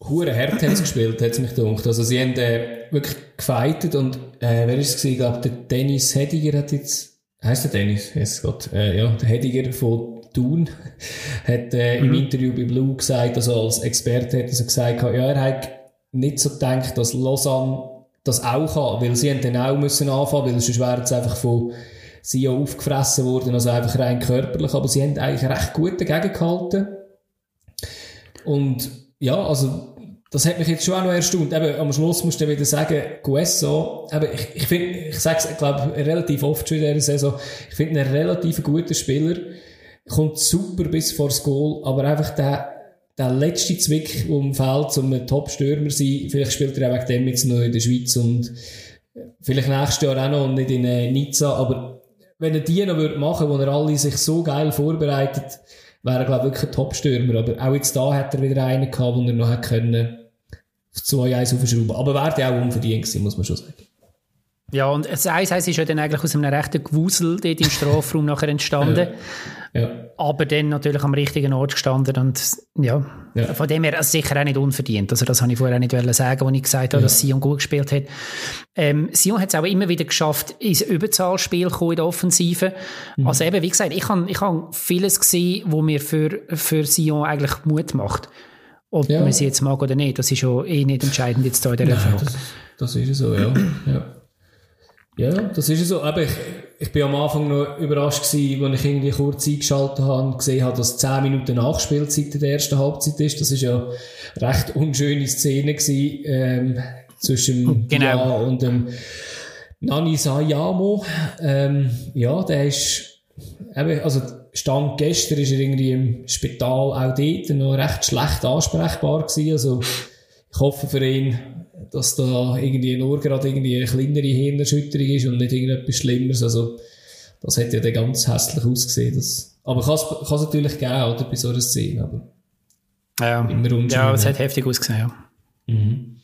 Hure hart haben sie gespielt, hat es mich gedacht. Also sie haben äh, wirklich gefeitet und äh, wer ist es gewesen? Ich glaube, der Dennis Hediger hat jetzt Heißt der Dennis? Yes, Gott. Äh, ja, der Hediger von Thun hat äh, mhm. im Interview bei Blue gesagt, also als Experte hat er gesagt, ja, er hat nicht so gedacht, dass Lausanne das auch kann, weil sie haben dann auch müssen anfangen, weil sonst wäre es einfach von sie aufgefressen worden, also einfach rein körperlich, aber sie haben eigentlich recht gut dagegen gehalten. Und ja, also das hat mich jetzt schon auch noch erstaunt. Eben, am Schluss musst du wieder sagen, Guesso, eben, ich, ich finde, ich sage es, glaube relativ oft schon in dieser Saison, ich finde ihn ein relativ guter Spieler, kommt super bis vor das Goal, aber einfach der, der letzte Zwick, um fehlt, um ein Top-Stürmer zu sein, vielleicht spielt er auch wegen dem jetzt noch in der Schweiz und vielleicht nächstes Jahr auch noch und nicht in äh, Nizza, aber wenn er die noch würde machen, wo er alle sich so geil vorbereitet, wäre er, glaube ich, wirklich ein Top-Stürmer. Aber auch jetzt da hat er wieder einen gehabt, den er noch hätte können, 2-1 aufschrauben. Aber wäre auch unverdient gewesen, muss man schon sagen. Ja, und das 1-1 ist ja dann eigentlich aus einem rechten Gewusel dort im Strafraum <laughs> nachher entstanden. Ja. ja. Aber dann natürlich am richtigen Ort gestanden und ja, ja. von dem her also sicher auch nicht unverdient. Also das habe ich vorher auch nicht sagen, als ich gesagt habe, dass Sion gut gespielt hat. Ähm, Sion hat es auch immer wieder geschafft, ins Überzahlspiel in der Offensive. Mhm. Also eben, wie gesagt, ich habe ich hab vieles gesehen, wo mir für, für Sion eigentlich Mut macht. Ob ja. man sie jetzt mag oder nicht, das ist ja eh nicht entscheidend jetzt da in der Frage. Das, das ist so, ja. ja. Ja, das ist so. Aber ich, ich bin am Anfang noch überrascht gewesen, als ich irgendwie kurz eingeschaltet habe und gesehen habe, dass 10 Minuten Nachspielzeit in der ersten Halbzeit ist. Das ist ja eine recht unschöne Szene gewesen, ähm, zwischen genau. Ja und dem Nani Sayamo. Ähm, ja, der ist, eben, also, Stand gestern ist er irgendwie im Spital auch dort noch recht schlecht ansprechbar gewesen. Also, ich hoffe für ihn, dass da irgendwie nur gerade irgendwie eine kleinere Hirnerschütterung ist und nicht irgendetwas Schlimmeres. Also, das hätte ja dann ganz hässlich ausgesehen. Das, aber kann es natürlich geben, oder, bei so einer Szene, aber ja, ja es hat heftig ausgesehen, ja. Mhm.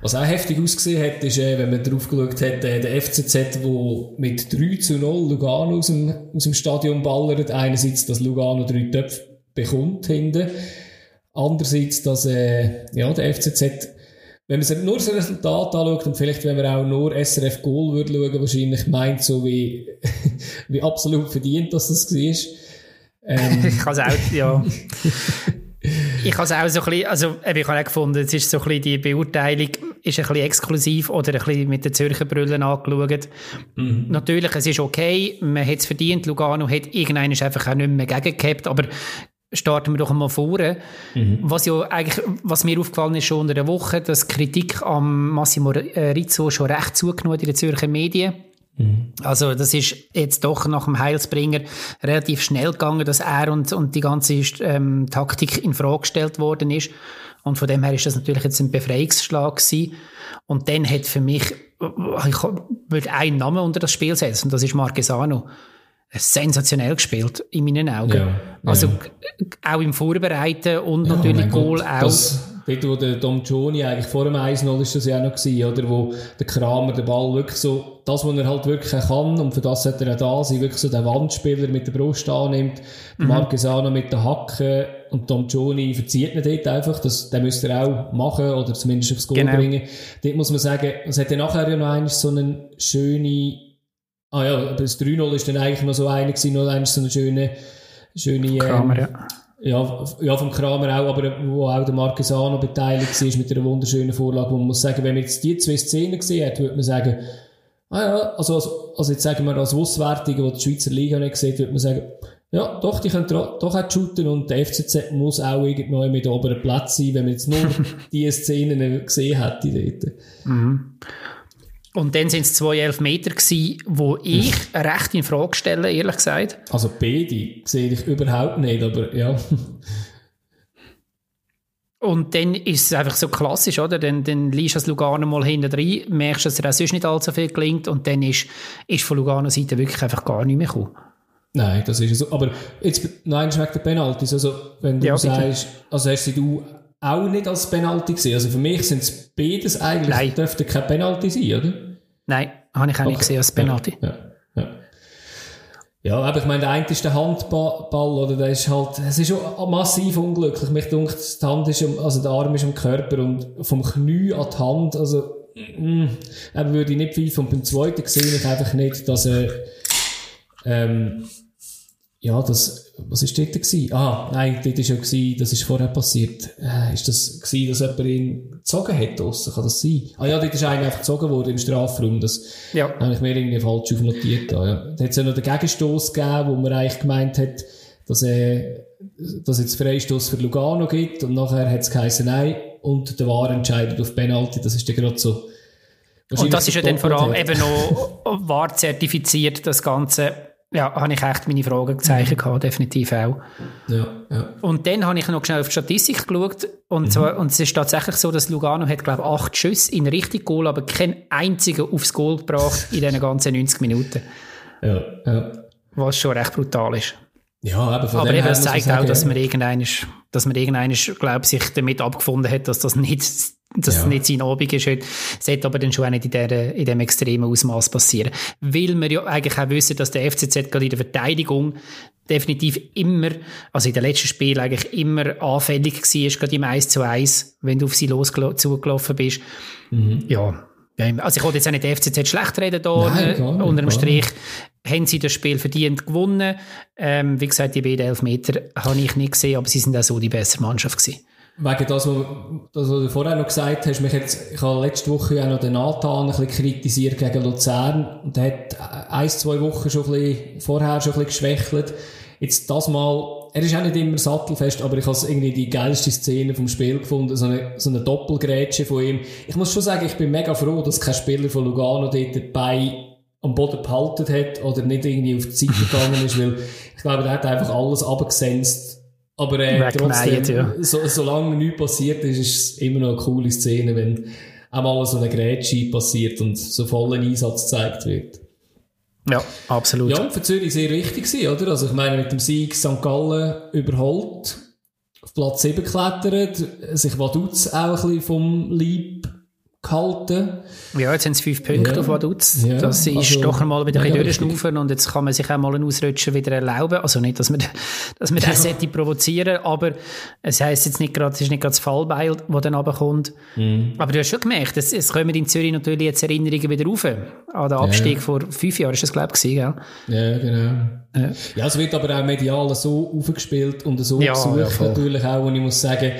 Was auch heftig ausgesehen hat, ist, äh, wenn man drauf geschaut hat, äh, der FCZ, wo mit 3 zu 0 Lugano aus dem, aus dem Stadion ballert. Einerseits, dass Lugano drei Töpfe bekommt hinten. Andererseits, dass äh, ja, der FCZ, wenn man nur das Resultat anschaut und vielleicht, wenn man auch nur SRF Goal würde schauen, wahrscheinlich meint so wie, <laughs> wie absolut verdient, dass das war. Ähm, <laughs> ich kann es auch, ja. <laughs> ich habe es auch so ein bisschen, also ich habe auch gefunden, es ist so ein bisschen die Beurteilung ist ein bisschen exklusiv oder ein bisschen mit den Zürcher Brüllen angeschaut. Mhm. Natürlich, es ist okay, man hat es verdient, Lugano hat irgendeinen einfach auch nicht mehr gegengehabt, aber starten wir doch einmal vor. Mhm. Was ja eigentlich, was mir aufgefallen ist schon unter der Woche, dass Kritik am Massimo Rizzo schon recht zugenommen in den Zürcher Medien. Mhm. Also das ist jetzt doch nach dem Heilsbringer relativ schnell gegangen, dass er und, und die ganze ähm, Taktik in Frage gestellt worden ist. Und von dem her ist das natürlich jetzt ein Befreiungsschlag gewesen. Und dann hat für mich, ich würde einen Namen unter das Spiel setzen, und das ist Marquesano sensationell gespielt, in meinen Augen. Ja, also ja. auch im Vorbereiten und ja, natürlich Goal auch. Das, dort, wo der Dom Gioni eigentlich vor dem 1-0 ist das ja auch noch gewesen, oder? Wo der Kramer den Ball wirklich so, das, was er halt wirklich kann, und für das sollte er auch da sein, wirklich so den Wandspieler mit der Brust annimmt, mhm. Marquesano mit der Hacke und Dom Gioni verzieht ihn dort einfach, das, den müsste er auch machen, oder zumindest aufs Goal genau. bringen. Dort muss man sagen, es hat ja nachher ja noch einmal so eine schöne Ah ja, das 3-0 ist dann eigentlich noch so eine gewesen, noch eigentlich so eine schöne, schöne, Kramer, ähm, ja. ja. Ja, vom Kramer auch, aber wo auch der Marquesano beteiligt war mit einer wunderschönen Vorlage, wo man muss sagen, wenn man jetzt die zwei Szenen gesehen hat, würde man sagen, ah ja, also, also, also jetzt sagen wir als Auswärtige, die die Schweizer Liga nicht sieht, würde man sagen, ja, doch, die können doch auch shooten und der FCZ muss auch irgendwann mit oberen Platz sein, wenn man jetzt nur <laughs> diese Szenen gesehen hätte dort. Mhm. Und dann sind es zwei Elfmeter gewesen, wo ich <laughs> recht in Frage stelle, ehrlich gesagt. Also beide sehe ich überhaupt nicht, aber ja. Und dann ist es einfach so klassisch, oder? Dann, dann liest du das Lugano mal hinten rein, merkst, dass er auch sonst nicht allzu viel gelingt und dann ist, ist von Lugano Seite wirklich einfach gar nicht mehr gekommen. Nein, das ist so. Aber jetzt, nein, schmeckt der Penalty. Also, wenn du ja, sagst, also hast du auch nicht als Penalty gesehen. Also für mich sind es beides eigentlich, Nein. dürfte kein Penalty sein, oder? Nein, habe ich auch nicht gesehen als Penalty. Ja, ja, ja. ja, aber ich meine, der eine ist der Handball, oder der ist halt, es ist schon massiv unglücklich. Mich denkt, die Hand ist, also der Arm ist am Körper und vom Knie an die Hand, also, mm, würde ich nicht viel von beim zweiten gesehen, ich einfach nicht, dass er, ähm, ja, das, was ist dort gewesen? Ah, nein, dort ist ja gewesen, das ist vorher passiert. Äh, ist das gewesen, dass jemand ihn gezogen hat draussen? Kann das sein? Ah ja, dort ist einer einfach gezogen worden im Strafraum. Das ja. habe ich mir irgendwie falsch aufnotiert. Da, ja. Da hat es ja noch den Gegenstoß gegeben, wo man eigentlich gemeint hat, dass, äh, dass jetzt Freistoß für Lugano gibt und nachher hat es geheißen, nein, und der War entscheidet auf Penalty. Das ist dann gerade so, und das ist ja dann vor allem eben noch <laughs> wahr zertifiziert, das Ganze ja, habe ich echt meine Fragezeichen mhm. gehabt, definitiv auch. Ja, ja. Und dann habe ich noch schnell auf die Statistik geschaut und, mhm. so, und es ist tatsächlich so, dass Lugano hat, glaube ich, acht Schüsse in richtig Goal, aber keinen einzigen aufs Goal gebracht in diesen ganzen 90 Minuten. Ja, ja. Was schon recht brutal ist. Ja, aber, aber eben, das zeigt sagen, auch, dass man irgendeiner, dass man irgendeiner, glaube sich damit abgefunden hat, dass das nicht dass ja. nicht sein Abend ist heute. Das sollte aber dann schon auch nicht in, der, in dem extremen Ausmaß passieren. Weil wir ja eigentlich auch wissen, dass der FCZ gerade in der Verteidigung definitiv immer, also in den letzten Spielen eigentlich immer anfällig war, gerade im 1 zu 1, wenn du auf sie losgelaufen bist. Mhm. Ja. Also ich wollte jetzt auch nicht den FCZ schlecht reden da, Nein, äh, unter dem Strich. Haben sie das Spiel verdient gewonnen. Ähm, wie gesagt, die beiden Elfmeter habe ich nicht gesehen, aber sie sind auch so die bessere Mannschaft gewesen. Wegen das, was, das, was du vorher noch gesagt hast, mich jetzt, ich habe letzte Woche auch noch den Nathan ein bisschen kritisiert gegen Luzern. Und der hat ein, zwei Wochen schon ein bisschen, vorher schon ein bisschen geschwächelt. Jetzt das Mal, er ist auch nicht immer sattelfest, aber ich habe irgendwie die geilste Szene vom Spiel gefunden, so eine, so eine Doppelgrätsche von ihm. Ich muss schon sagen, ich bin mega froh, dass kein Spieler von Lugano dort bei am Boden behalten hat oder nicht irgendwie auf die Seite gegangen ist, weil ich glaube, der hat einfach alles abgesenzt aber äh, trotzdem, ja. so, solange nichts passiert ist, ist es immer noch eine coole Szene, wenn einmal so eine Grätsche passiert und so vollen Einsatz gezeigt wird. Ja, absolut. Ja, für Zürich sehr wichtig gewesen, oder? Also ich meine, mit dem Sieg St. Gallen überholt, auf Platz 7 geklettert, sich Vaduz auch ein bisschen vom Leib gehalten. Ja, jetzt haben sie fünf Punkte ja. auf Vaduz. Ja, das ist also, doch einmal wieder ein durchschnaufen und jetzt kann man sich auch mal einen Ausrutscher wieder erlauben. Also nicht, dass man, dass man ja. das sollte provozieren, aber es heisst jetzt nicht gerade, es ist nicht gerade das Fallbeil, das dann runterkommt. Mhm. Aber du hast schon gemerkt, es, es kommen in Zürich natürlich jetzt Erinnerungen wieder rauf. An den Abstieg ja. vor fünf Jahren ist das, glaube ich, gell? Ja, genau. Ja. ja, es wird aber auch medial so aufgespielt und so ja, gesucht natürlich auch, und ich muss sagen,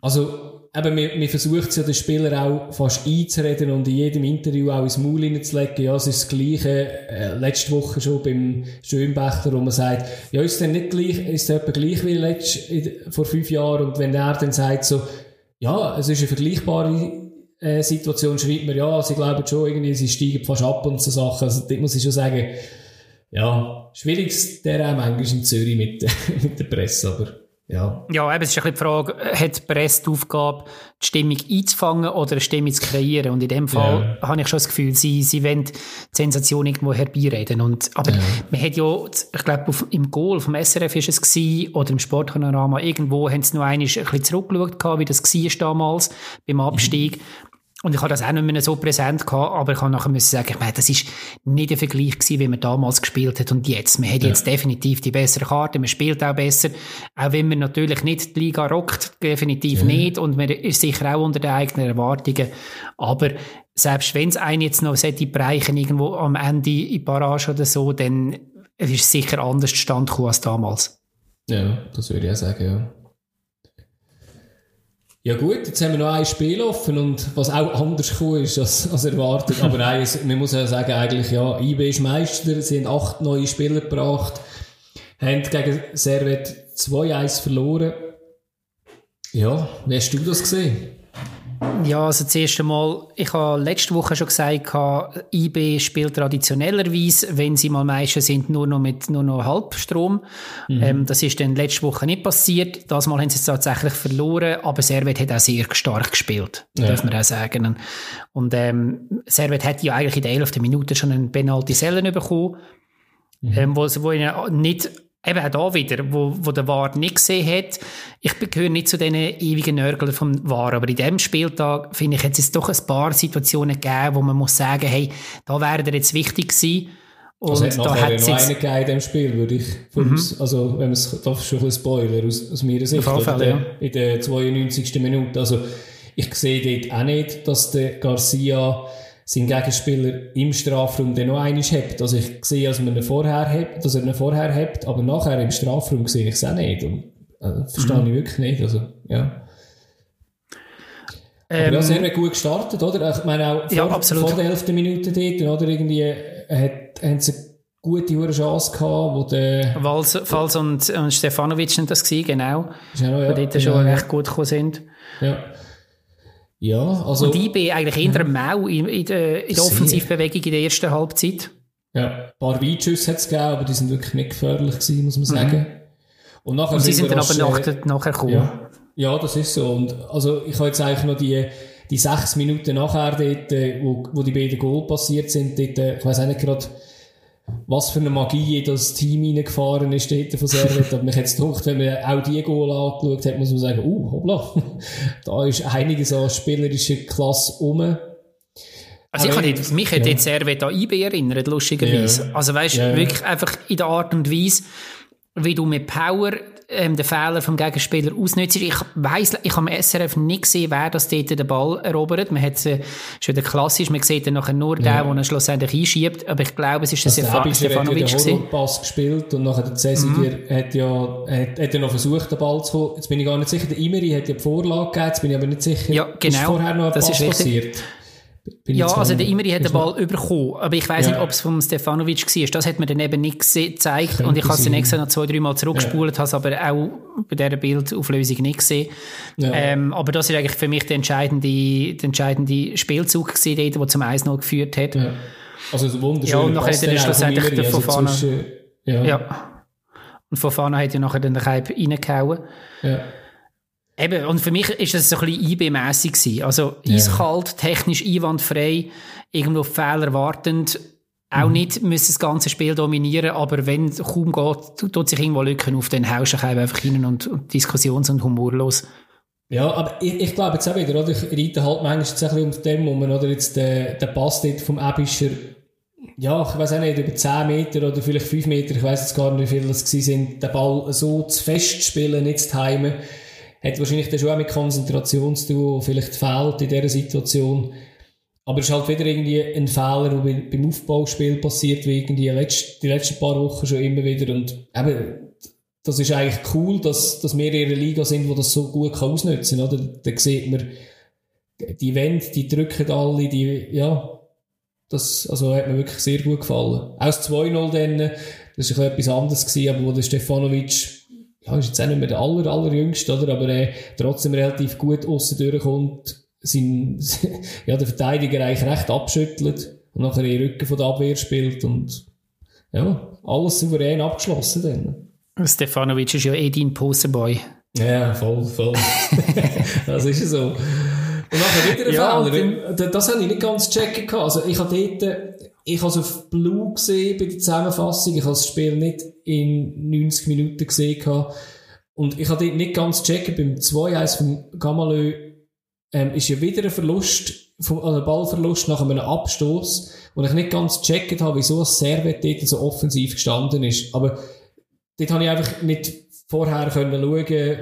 also eben, man, man versucht es ja den Spieler auch fast einzureden und in jedem Interview auch ins Maul hineinzulegen. Ja, es ist das Gleiche, äh, letzte Woche schon beim Schönbächter, wo man sagt, ja, ist denn nicht gleich, ist es etwa gleich wie letzt, vor fünf Jahren? Und wenn er dann sagt so, ja, es ist eine vergleichbare äh, Situation, schreibt man, ja, sie glauben schon irgendwie, sie steigen fast ab und so Sachen. Also, da muss ich schon sagen, ja, schwierig der auch manchmal in Zürich mit, <laughs> mit der Presse, aber ja. Ja, eben, es ist ein bisschen die Frage, hat die Presse die Aufgabe, die Stimmung einzufangen oder eine Stimmung zu kreieren? Und in dem Fall ja. habe ich schon das Gefühl, sie, sie wollen die Sensation irgendwo herbeireden. Und, aber ja. man hat ja, ich glaube, im Goal vom SRF ist es gewesen, oder im Sportpanorama, irgendwo haben sie noch einmal ein bisschen zurückgeschaut, wie das war damals beim Abstieg. Mhm. Und ich habe das auch nicht mehr so präsent gehabt, aber ich habe nachher müssen sagen, ich meine, das ist nicht der Vergleich gewesen, wie man damals gespielt hat und jetzt. Man hat ja. jetzt definitiv die bessere Karte, man spielt auch besser, auch wenn man natürlich nicht die Liga rockt, definitiv ja. nicht und man ist sicher auch unter den eigenen Erwartungen, aber selbst wenn es einen jetzt noch solche Bereiche irgendwo am Ende in Barrage oder so, dann ist es sicher anders Stand als damals. Ja, das würde ich auch sagen, ja. Ja gut, jetzt haben wir noch ein Spiel offen und was auch anders gekommen ist als, als erwartet. Aber nein, man muss ja sagen, eigentlich, ja, IB ist Meister, sie haben acht neue Spieler gebracht, haben gegen Servet 2-1 verloren. Ja, wie hast du das gesehen? Ja, also zuerst einmal, ich habe letzte Woche schon gesagt, IB spielt traditionellerweise, wenn sie mal Meister sind, nur noch mit nur noch Halbstrom. Mhm. Ähm, das ist dann letzte Woche nicht passiert. Das Mal haben sie es tatsächlich verloren, aber Servet hat auch sehr stark gespielt, ja. darf man auch sagen. Und ähm, Servet hat ja eigentlich in der 11. Minute schon einen Penalty Sellen bekommen, mhm. ähm, wo, wo ihnen nicht eben auch da wieder, wo, wo der War nicht gesehen hat. Ich gehöre nicht zu diesen ewigen Nörgeln vom War, aber in diesem Spieltag, finde ich, hat es doch ein paar Situationen gegeben, wo man muss sagen, hey, da wäre er jetzt wichtig gewesen. Und also hat da hat noch einen gegeben in dem Spiel, würde ich mhm. uns, also wenn man es, ist schon ein Spoiler aus, aus meiner Sicht, Fall, oder, ja. in der 92. Minute, also ich sehe dort auch nicht, dass der Garcia sein Gegenspieler im Strafraum dann noch einmal hebt. Also ich sehe, dass, man ihn vorher hebt, dass er ihn vorher hebt, aber nachher im Strafraum sehe ich es auch nicht. Und, also, verstehe mhm. ich wirklich nicht. Also, ja. Ähm, aber ja, sehr gut gestartet, oder? Ich meine auch vor, ja, vor der 11. Minute dort, oder? Irgendwie hat, haben sie eine gute Chance gehabt, wo der... Vals, Vals und, und Stefanovic sind das gewesen, genau. Genau, ja. Die dort genau, schon ja. recht gut gekommen sind. Ja. Ja, also... Und IB eigentlich eher mhm. mau in, in, der, in der Offensivbewegung in der ersten Halbzeit. Ja, ein paar Weitschüsse hat es gegeben, aber die sind wirklich nicht gefährlich gewesen, muss man sagen. Mhm. Und, nachher Und sie sind dann aber nach, äh, nachher gekommen. Ja, ja, das ist so. Und also ich habe jetzt eigentlich noch die, die sechs Minuten nachher dort, äh, wo, wo die beiden Goal passiert sind, dort, äh, ich weiß auch nicht gerade, was für eine Magie in das Team reingefahren ist dort von Servet. <laughs> Aber mich jetzt gedacht, wenn man auch die Goal angeschaut hat, muss man sagen, uh, hoppla, <laughs> da ist einiges an spielerischer Klasse rum. Also ich kann mich hat jetzt Servet an IB erinnert, lustigerweise. Ja. Also weißt, ja. wirklich einfach in der Art und Weise, wie du mit Power ähm, den Fehler vom Gegenspieler ausnutzt. Ich weiss, ich habe im SRF nicht gesehen, wer das dort den Ball erobert. Man hat äh, schon der klassisch, man sieht dann nachher nur ja. den, der ihn schlussendlich einschiebt. Aber ich glaube, es ist also der Stefanovic gewesen. Der Pass gespielt und nachher der Cesiger mhm. hat ja, hat, hat ja noch versucht, den Ball zu holen. Jetzt bin ich gar nicht sicher, der Imeri hat ja die Vorlage gegeben, jetzt bin ich aber nicht sicher. Ja, genau. Ist vorher noch ein das Pass passiert? Ja, also der Imri hat den Ball überkommen, aber ich weiß ja. nicht, ob es von Stefanovic war. Das hat mir dann eben nicht gezeigt und ich habe es dann extra noch zwei, drei Mal zurückgespult, ja. habe es aber auch bei dieser Bildauflösung nicht gesehen. Ja. Ähm, aber das ist eigentlich für mich der entscheidende, der entscheidende Spielzug gewesen, der, der zum 1-0 geführt hat. Ja. Also ein wunderschöner Ja, und nachher hat er schlussendlich der also Fofana... Zwischen, ja. ja. Und Fofana hat ja nachher den Keib reingehauen. Ja. Eben, und für mich ist es so ein bisschen IB-mässig gewesen. Also eiskalt, technisch einwandfrei, irgendwo Fehler wartend, auch mhm. nicht müssen das ganze Spiel dominieren, aber wenn es kaum geht, tut sich irgendwo Lücken auf, dann haust du einfach rein und, und diskussions- und humorlos. Ja, aber ich, ich glaube jetzt auch wieder, oder? Ich reite halt manchmal jetzt ein bisschen auf dem um, oder? Jetzt der, der Pass dort vom Ebischer, ja, ich weiß auch nicht, über 10 Meter oder vielleicht 5 Meter, ich weiß jetzt gar nicht, wie viel das sind, den Ball so zu festspielen, nicht zu timen, hat wahrscheinlich dann schon auch mit Konzentration zu tun, vielleicht fehlt in dieser Situation. Aber es ist halt wieder irgendwie ein Fehler, der beim Aufbauspiel passiert, wie irgendwie die letzten paar Wochen schon immer wieder. Und eben, das ist eigentlich cool, dass, dass wir in einer Liga sind, die das so gut kann ausnutzen kann. Oder? Da sieht man, die Wände, die drücken alle, die, ja, das, also hat mir wirklich sehr gut gefallen. Aus 2-0 dann, das war etwas anderes gewesen, aber wo der Stefanovic, ja, ist jetzt auch nicht mehr der aller, allerjüngste, oder? Aber er trotzdem relativ gut aussen durchkommt, sein, <laughs> ja, der Verteidiger eigentlich recht abschüttelt und nachher in den Rücken von der Abwehr spielt und, ja, alles souverän abgeschlossen dann. Stefanovic ist ja eh dein Posterboy. Ja, voll, voll. <laughs> <laughs> das ist so. Und nachher wieder ein ja, Fehler. Das, das habe ich nicht ganz checken Also ich habe dort, ich habe es auf Blue gesehen bei der Zusammenfassung. Ich habe das Spiel nicht in 90 Minuten gesehen. Und ich habe dort nicht ganz checken. Beim 2-1 von Gamalö ähm, ist ja wieder ein Verlust, vom, also ein Ballverlust nach einem Abstoß. Und ich nicht ganz gecheckt habe, wieso das Servet dort so offensiv gestanden ist. Aber dort habe ich einfach nicht vorher können schauen,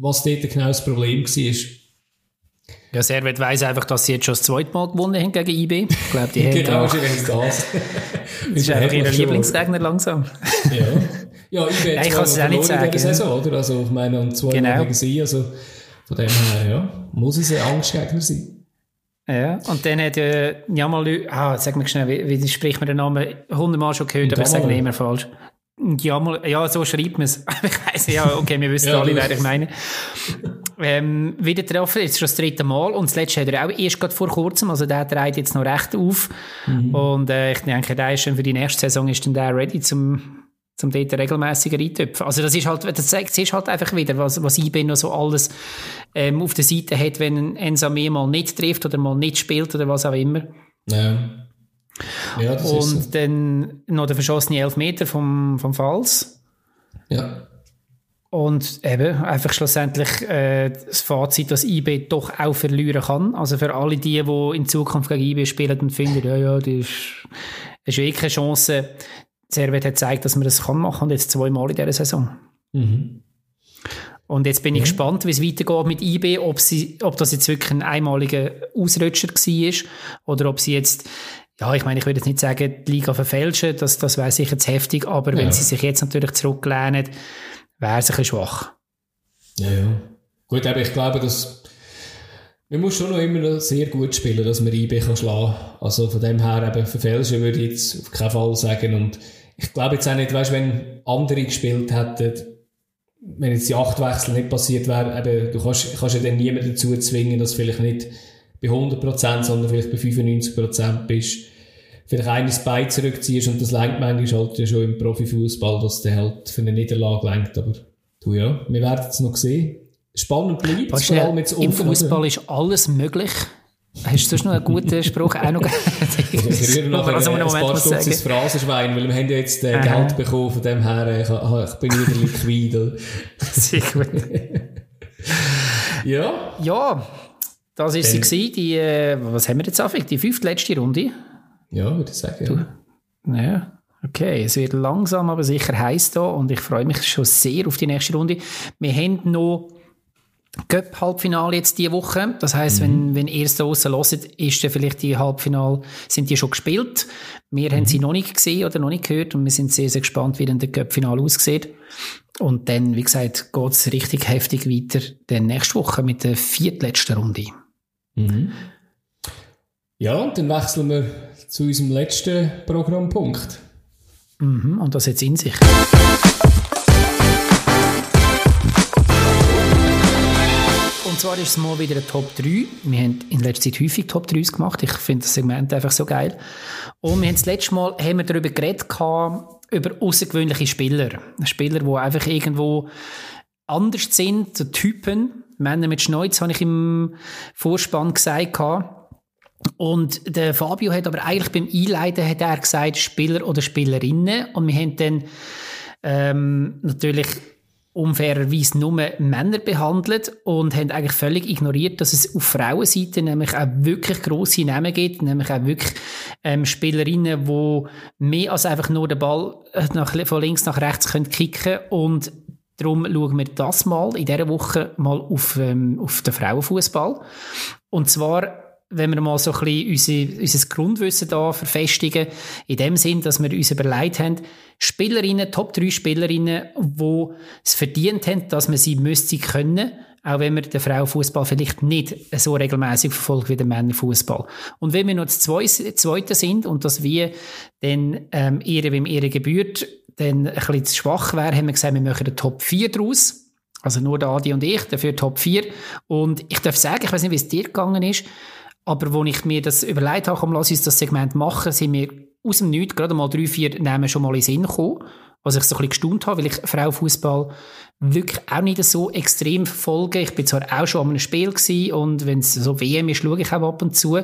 was dort genau das Problem war. Ja, Servet weiss einfach, dass sie jetzt schon das zweite Mal gewonnen haben gegen IB. Ich glaube, die haben <laughs> genau, auch... das. <laughs> das ist einfach ihr Lieblingsgegner langsam. ja. Ja, IB hat <laughs> ich kann es auch nicht sagen. In Saison, oder? Also, ich meine, und zwei genau. gegen sie, also von dem her, ja, muss es ein Angstgegner sein. Ja, und dann hat äh, ja mal Leute, ah, sag mir schnell, wie, wie spricht man den Namen? Hundertmal schon gehört, aber ich sage ihn immer falsch. Ja, mal, ja, so schreibt man es. <laughs> ich weiss, ja, okay, wir wissen ja, alle, wer ich meine. Ähm, wieder getroffen, jetzt schon das dritte Mal. Und das letzte hat er auch erst gerade vor kurzem, also der dreht jetzt noch recht auf. Mhm. Und äh, ich denke, der ist schon für die nächste Saison ist dann der ready zum, zum dort regelmäßiger eintöpfen. Also das ist halt, das zeigt, ist halt einfach wieder, was, was IB noch so alles ähm, auf der Seite hat, wenn ein Ensame mal nicht trifft oder mal nicht spielt oder was auch immer. Ja. Ja, das und ist so. dann noch der verschossene Elfmeter vom, vom Fals. Ja. Und eben einfach schlussendlich äh, das Fazit, dass IB doch auch verlieren kann. Also für alle die, die in Zukunft gegen IB spielen und finden, ja, ja, das ist, das ist eh keine Chance. Servet hat gezeigt, dass man das kann machen und jetzt zweimal in dieser Saison. Mhm. Und jetzt bin ich ja. gespannt, wie es weitergeht mit IB, ob, sie, ob das jetzt wirklich ein einmaliger Ausrutscher war oder ob sie jetzt ja, ich meine, ich würde jetzt nicht sagen, die Liga verfälschen, das, das wäre sicher zu heftig, aber ja. wenn sie sich jetzt natürlich zurücklehnen, wäre es ein bisschen schwach. Ja, ja. Gut, aber ich glaube, dass man muss schon noch immer noch sehr gut spielen, dass man IB kann schlagen kann. Also von dem her eben verfälschen würde ich jetzt auf keinen Fall sagen und ich glaube jetzt auch nicht, weißt, wenn andere gespielt hätten, wenn jetzt die acht Wechsel nicht passiert wären, eben, du kannst, kannst ja dann niemanden dazu zwingen, dass vielleicht nicht bei 100%, sondern vielleicht bei 95% bist, vielleicht eines Bein zurückziehst und das lenkt manchmal halt ja schon im Profifußball, dass der halt für eine Niederlage lenkt, aber du ja, wir werden es noch sehen. Spannend bleibt, Weißt vor allem jetzt Im Fußball ist alles möglich. Hast du noch einen guten Spruch auch noch? <laughs> <laughs> ich rühre noch also ein, ein paar Stutz ins Phrasenschwein, weil wir haben ja jetzt äh, Geld bekommen, von dem her, äh, ich, ich bin wieder liquid. <laughs> Sehr gut. ja. Ja. Das war sie, gewesen, die, äh, was haben wir jetzt auf? Die fünfte letzte Runde? Ja, würde ich sagen. Du, ja. Okay, es wird langsam aber sicher heiß da und ich freue mich schon sehr auf die nächste Runde. Wir haben noch Cup-Halbfinale jetzt diese Woche. Das heißt, mhm. wenn, wenn ihr es draussen hört, ist dann vielleicht die Halbfinale, sind die schon gespielt. Wir mhm. haben sie noch nicht gesehen oder noch nicht gehört und wir sind sehr, sehr gespannt, wie dann der Cup-Finale aussieht. Und dann, wie gesagt, geht es richtig heftig weiter, dann nächste Woche mit der viertletzten Runde. Mhm. Ja, und dann wechseln wir zu unserem letzten Programmpunkt. Mhm, und das jetzt in sich. Und zwar ist es mal wieder ein Top 3. Wir haben in letzter Zeit häufig Top 3s gemacht. Ich finde das Segment einfach so geil. Und wir haben das letzte Mal haben wir darüber geredet, über außergewöhnliche Spieler. Spieler, die einfach irgendwo anders sind, so Typen, Männer mit Schneuz, habe ich im Vorspann gesagt. Und der Fabio hat aber eigentlich beim Einleiten hat er gesagt, Spieler oder Spielerinnen. Und wir haben dann ähm, natürlich unfairerweise nur Männer behandelt und haben eigentlich völlig ignoriert, dass es auf Frauenseite nämlich auch wirklich grosse Namen gibt, nämlich auch wirklich ähm, Spielerinnen, die mehr als einfach nur den Ball äh, nach, von links nach rechts können kicken und Darum schauen wir das mal in dieser Woche mal auf, ähm, auf den Frauenfußball. Und zwar wenn wir mal so ein bisschen unser, unser Grundwissen da verfestigen, in dem Sinn, dass wir uns überlegt haben, Spielerinnen, Top 3 Spielerinnen, die es verdient haben, dass man sie müsste können, auch wenn wir den Frauenfußball vielleicht nicht so regelmäßig verfolgt wie den Männerfußball. Und wenn wir noch das Zweite sind und das wir dann ähm, ihre, wem ihre gebührt, dann ein bisschen zu schwach wäre, haben wir gesagt, wir machen eine Top 4 daraus. Also nur der Adi und ich, dafür Top 4. Und ich darf sagen, ich weiß nicht, wie es dir gegangen ist, aber wo ich mir das überlegt habe, komm, lass uns das Segment machen, sind mir aus dem Nichts gerade mal drei, vier Namen schon mal in den Sinn gekommen, was ich so ein bisschen gestaunt habe, weil ich Frauenfußball wirklich auch nicht so extrem verfolge. Ich bin zwar auch schon an einem Spiel gewesen und wenn es so WM ist, schaue ich auch ab und zu.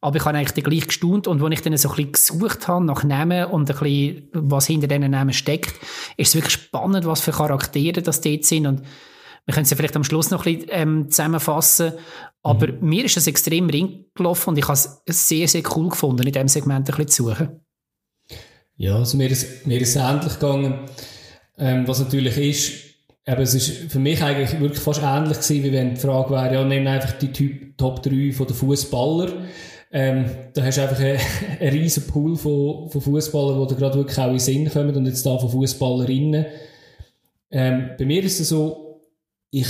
Aber ich habe eigentlich gleich gestaunt und als ich dann so ein bisschen gesucht habe nach Namen und ein bisschen, was hinter diesen Namen steckt, ist es wirklich spannend, was für Charaktere das dort sind und wir können es ja vielleicht am Schluss noch ein bisschen ähm, zusammenfassen. Aber mhm. mir ist es extrem ring gelaufen und ich habe es sehr, sehr cool gefunden, in diesem Segment ein bisschen zu suchen. Ja, also mir ist, mir ist es ähnlich gegangen. Ähm, was natürlich ist, eben, es ist für mich eigentlich wirklich fast ähnlich gewesen, wie wenn die Frage wäre, ja, nimm einfach die Typ Top 3 von den Fußballer. Ähm, da hast du einfach einen, <laughs> einen riesen Pool von, von Fußballern, die da gerade wirklich auch in den Sinn kommen und jetzt da von Fußballerinnen. Ähm, bei mir ist es so, ich,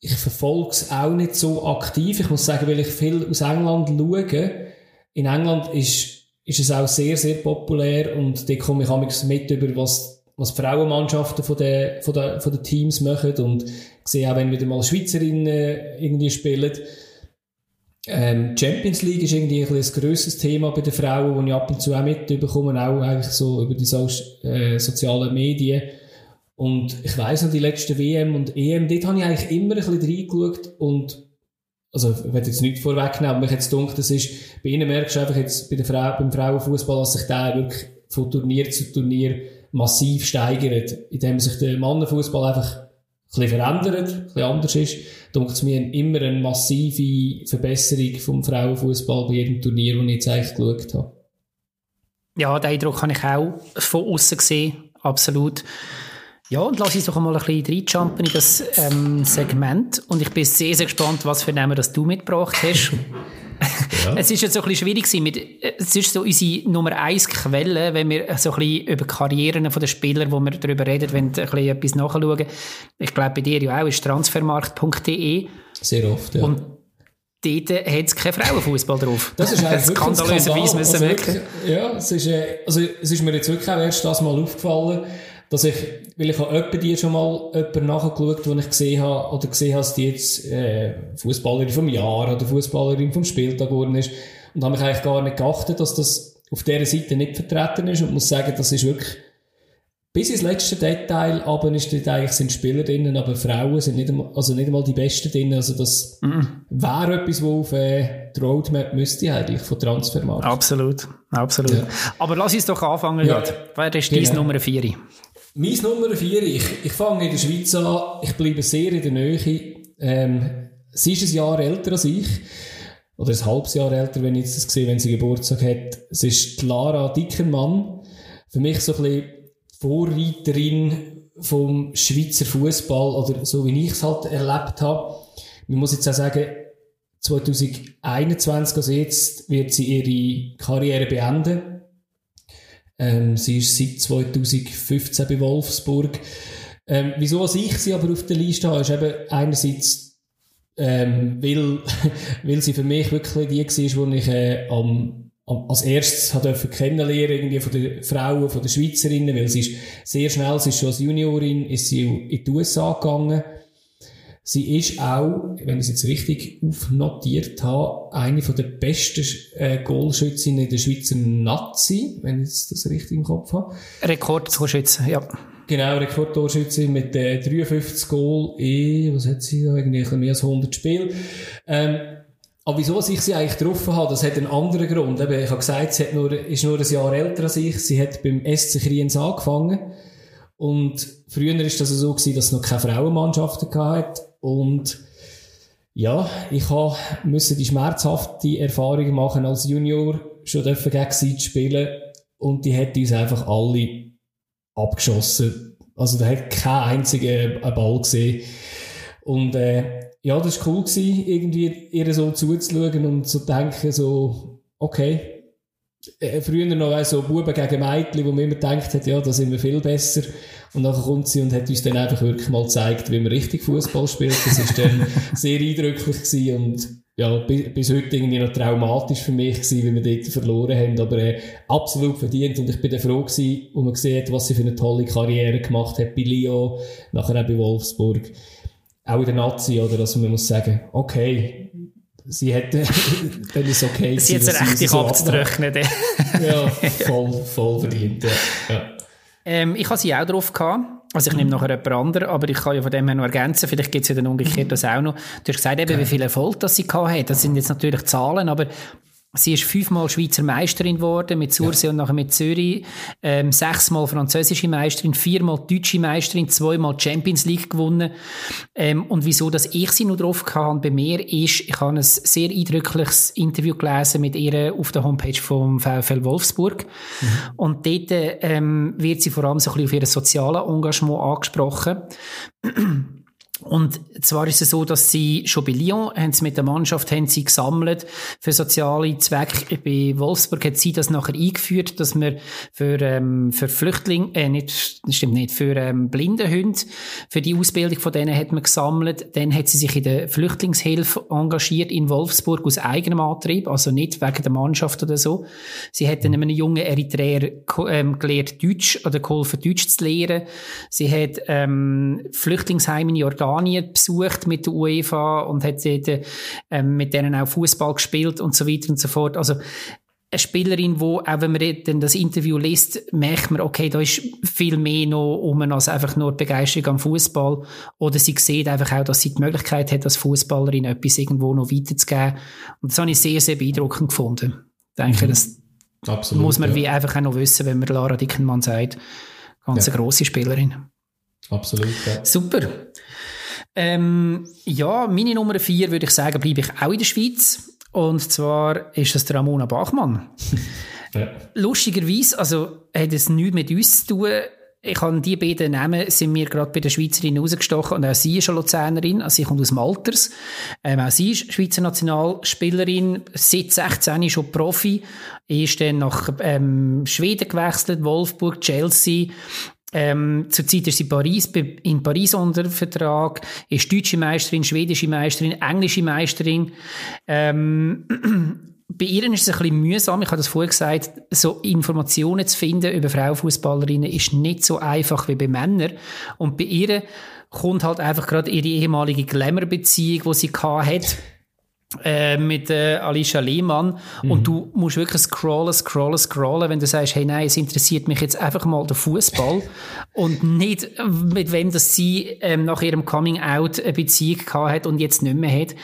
ich verfolge es auch nicht so aktiv. Ich muss sagen, weil ich viel aus England schaue. In England ist, ist es auch sehr, sehr populär und da komme ich mit über, was, was die Frauenmannschaften von den, von den, von den Teams machen und sehe auch, wenn wieder mal Schweizerinnen irgendwie spielen. Ähm, Champions League ist irgendwie ein, ein grösseres Thema bei den Frauen, wo ich ab und zu auch mitbekomme, auch eigentlich so über die so, äh, sozialen Medien. Und ich weiss noch, die letzten WM und EM, dort habe ich eigentlich immer ein bisschen reingeschaut und also ich werde jetzt nichts vorwegnehmen, aber mich jetzt gedacht, das ist, bei ihnen merkst du einfach jetzt bei der Frau, beim Frauenfußball, dass sich der wirklich von Turnier zu Turnier massiv steigert, indem sich der Mannenfußball einfach ein bisschen verändert, ein bisschen anders ist. Da es mir immer eine massive Verbesserung vom Frauenfußball bei jedem Turnier, das ich jetzt eigentlich geschaut habe. Ja, den Eindruck habe ich auch von außen gesehen, absolut. Ja, und lass uns doch mal ein bisschen reinjumpen in das ähm, Segment. Und ich bin sehr, sehr gespannt, was für Namen das du mitgebracht hast. <laughs> Ja. es ist jetzt so ein bisschen schwierig. Mit, es ist so unsere Nummer eins Quelle, wenn wir so ein bisschen über Karrieren der Spieler, wo wir darüber reden, wenn wir ein bisschen etwas nachschauen. Ich glaube, bei dir ja auch ist transfermarkt.de. Sehr oft, ja. Und dort hat es keinen Frauenfußball drauf. Das ist <laughs> eigentlich skandalöserweise müssen also wirklich, Ja, es ist, äh, also, es ist mir jetzt wirklich auch erst das mal aufgefallen dass ich, weil ich habe öppe die schon mal jemanden nachgeschaut, wo ich gesehen habe, oder gesehen habe, dass die jetzt, äh, Fußballerin vom Jahr oder Fußballerin vom Spieltag geworden ist. Und habe mich eigentlich gar nicht geachtet, dass das auf dieser Seite nicht vertreten ist und muss sagen, das ist wirklich, bis ins letzte Detail aber ist dort eigentlich sind Spieler drinnen, aber Frauen sind nicht einmal, also nicht einmal die Besten drinnen, also das mm. wäre etwas, wo auf äh, die Roadmap müsste eigentlich von Transfermarkt. Absolut, absolut. Ja. Aber lass uns doch anfangen, ja. Wer ist genau. deine Nummer 4? Mein Nummer 4, ich, ich fange in der Schweiz an, ich bleibe sehr in der Nähe. Ähm, sie ist ein Jahr älter als ich. Oder ein halbes Jahr älter, wenn ich das sehe, wenn sie Geburtstag hat. Es ist Lara Dickermann. Für mich so ein bisschen Vorreiterin vom Schweizer Fußball oder so wie ich es halt erlebt habe. Man muss jetzt auch sagen, 2021, also jetzt, wird sie ihre Karriere beenden. Ähm, sie ist seit 2015 bei Wolfsburg. Ähm, wieso ich sie aber auf der Liste habe, ist eben einerseits, ähm, weil, <laughs> weil sie für mich wirklich die war, die ich äh, am, als erstes habe kennenlernen irgendwie von den Frauen, von den Schweizerinnen, weil sie ist sehr schnell, sie ist schon als Juniorin, ist sie in die USA gegangen Sie ist auch, wenn ich es jetzt richtig aufnotiert habe, eine von der besten äh, Goalschützinnen in der Schweizer Nazi, wenn ich das richtig im Kopf habe. Rekordtorschütze, ja. Genau, Rekordtorschützin mit äh, 53 Goal in, was hat sie da, irgendwie mehr als 100 Spiele. Ähm, aber wieso ich sie eigentlich getroffen habe, das hat einen anderen Grund. ich habe gesagt, sie hat nur, ist nur ein Jahr älter als ich. Sie hat beim SC Kriens angefangen Und früher ist das so gewesen, dass es noch keine Frauenmannschaften gab. Und ja, ich musste die schmerzhafte Erfahrung machen als Junior, schon gegen sie spielen. Und die hat uns einfach alle abgeschossen. Also da hat kein einziger einen Ball gesehen. Und äh, ja, das war cool gewesen, irgendwie ihr so zuzuschauen und zu denken, so, okay, früher noch so Buben gegen Mädchen, wo man immer gedacht hat, ja, da sind wir viel besser. Und dann kommt sie und hat uns dann einfach wirklich mal gezeigt, wie man richtig Fußball spielt. Das ist dann <laughs> sehr eindrücklich gewesen und ja, bis, bis heute irgendwie noch traumatisch für mich gewesen, wie wir dort verloren haben, aber äh, absolut verdient und ich bin dann froh gewesen, wo man sieht, was sie für eine tolle Karriere gemacht hat bei Lyon, nachher auch bei Wolfsburg, auch in der Nazi, oder, dass man muss sagen, okay, sie hätte, <laughs> dann ist okay. Sie hat es richtig so abzurechnen. ja, voll, voll verdient, ja. Ähm, ich hatte sie auch drauf gehabt. Also ich nehme nachher jemand anderen, aber ich kann ja von dem her noch ergänzen, vielleicht gibt es ja dann umgekehrt das auch noch. Du hast gesagt, eben, wie viel Erfolg das sie gehabt hat. Das sind jetzt natürlich Zahlen, aber Sie ist fünfmal Schweizer Meisterin geworden mit Sursee ja. und nachher mit Zürich. Ähm, sechsmal französische Meisterin, viermal deutsche Meisterin, zweimal Champions League gewonnen. Ähm, und wieso, dass ich sie noch drauf hatte bei mir, ist, ich habe ein sehr eindrückliches Interview gelesen mit ihr auf der Homepage vom VfL Wolfsburg. Mhm. Und dort ähm, wird sie vor allem so ein bisschen auf ihr soziales Engagement angesprochen. Und zwar ist es so, dass sie schon bei Lyon haben sie mit der Mannschaft haben sie gesammelt für soziale Zwecke. Bei Wolfsburg hat sie das nachher eingeführt, dass man für, ähm, für Flüchtlinge, äh, nicht, stimmt nicht, für ähm, blinde Hunde, für die Ausbildung von denen hat man gesammelt. Dann hat sie sich in der Flüchtlingshilfe engagiert in Wolfsburg aus eigenem Antrieb, also nicht wegen der Mannschaft oder so. Sie hat dann einem jungen Eritreer ähm, gelernt, Deutsch oder geholfen, Deutsch zu lernen. Sie hat ähm, Flüchtlingsheime in Jordanien Spanien besucht mit der UEFA und hat dort, ähm, mit denen auch Fußball gespielt und so weiter und so fort. Also eine Spielerin, wo, auch wenn man dann das Interview liest, merkt man, okay, da ist viel mehr noch um als einfach nur die Begeisterung am Fußball. Oder sie sieht einfach auch, dass sie die Möglichkeit hat, als Fußballerin etwas irgendwo noch weiterzugeben. Und das habe ich sehr, sehr beeindruckend gefunden. Ich denke, mhm. das Absolut, muss man ja. wie einfach auch noch wissen, wenn man Lara Dickenmann sagt, ganz ja. eine grosse Spielerin. Absolut, ja. Super. Ähm, ja, meine Nummer vier würde ich sagen, bleibe ich auch in der Schweiz. Und zwar ist das der Ramona Bachmann. <laughs> ja. Lustigerweise, also hat es nichts mit uns zu tun. Ich habe die beiden Namen, sind mir gerade bei der Schweizerin rausgestochen und auch sie ist eine Luzernerin, also sie kommt aus Malters. Ähm, auch sie ist Schweizer Nationalspielerin, seit 16 schon Profi, ist dann nach ähm, Schweden gewechselt, Wolfsburg, Chelsea ähm, zurzeit ist sie Paris, in Paris unter Vertrag, ist deutsche Meisterin, schwedische Meisterin, englische Meisterin. Ähm, <clears throat> bei ihr ist es ein bisschen mühsam, ich habe das vorher gesagt, so Informationen zu finden über Frauenfußballerinnen ist nicht so einfach wie bei Männern. Und bei ihr kommt halt einfach gerade ihre ehemalige Glamour-Beziehung, die sie hat, äh, mit äh, Alicia Lehmann mhm. und du musst wirklich scrollen, scrollen, scrollen, wenn du sagst, hey nein, es interessiert mich jetzt einfach mal der Fußball <laughs> und nicht mit wem das sie ähm, nach ihrem Coming Out eine Beziehung gehabt hat und jetzt nicht mehr hat.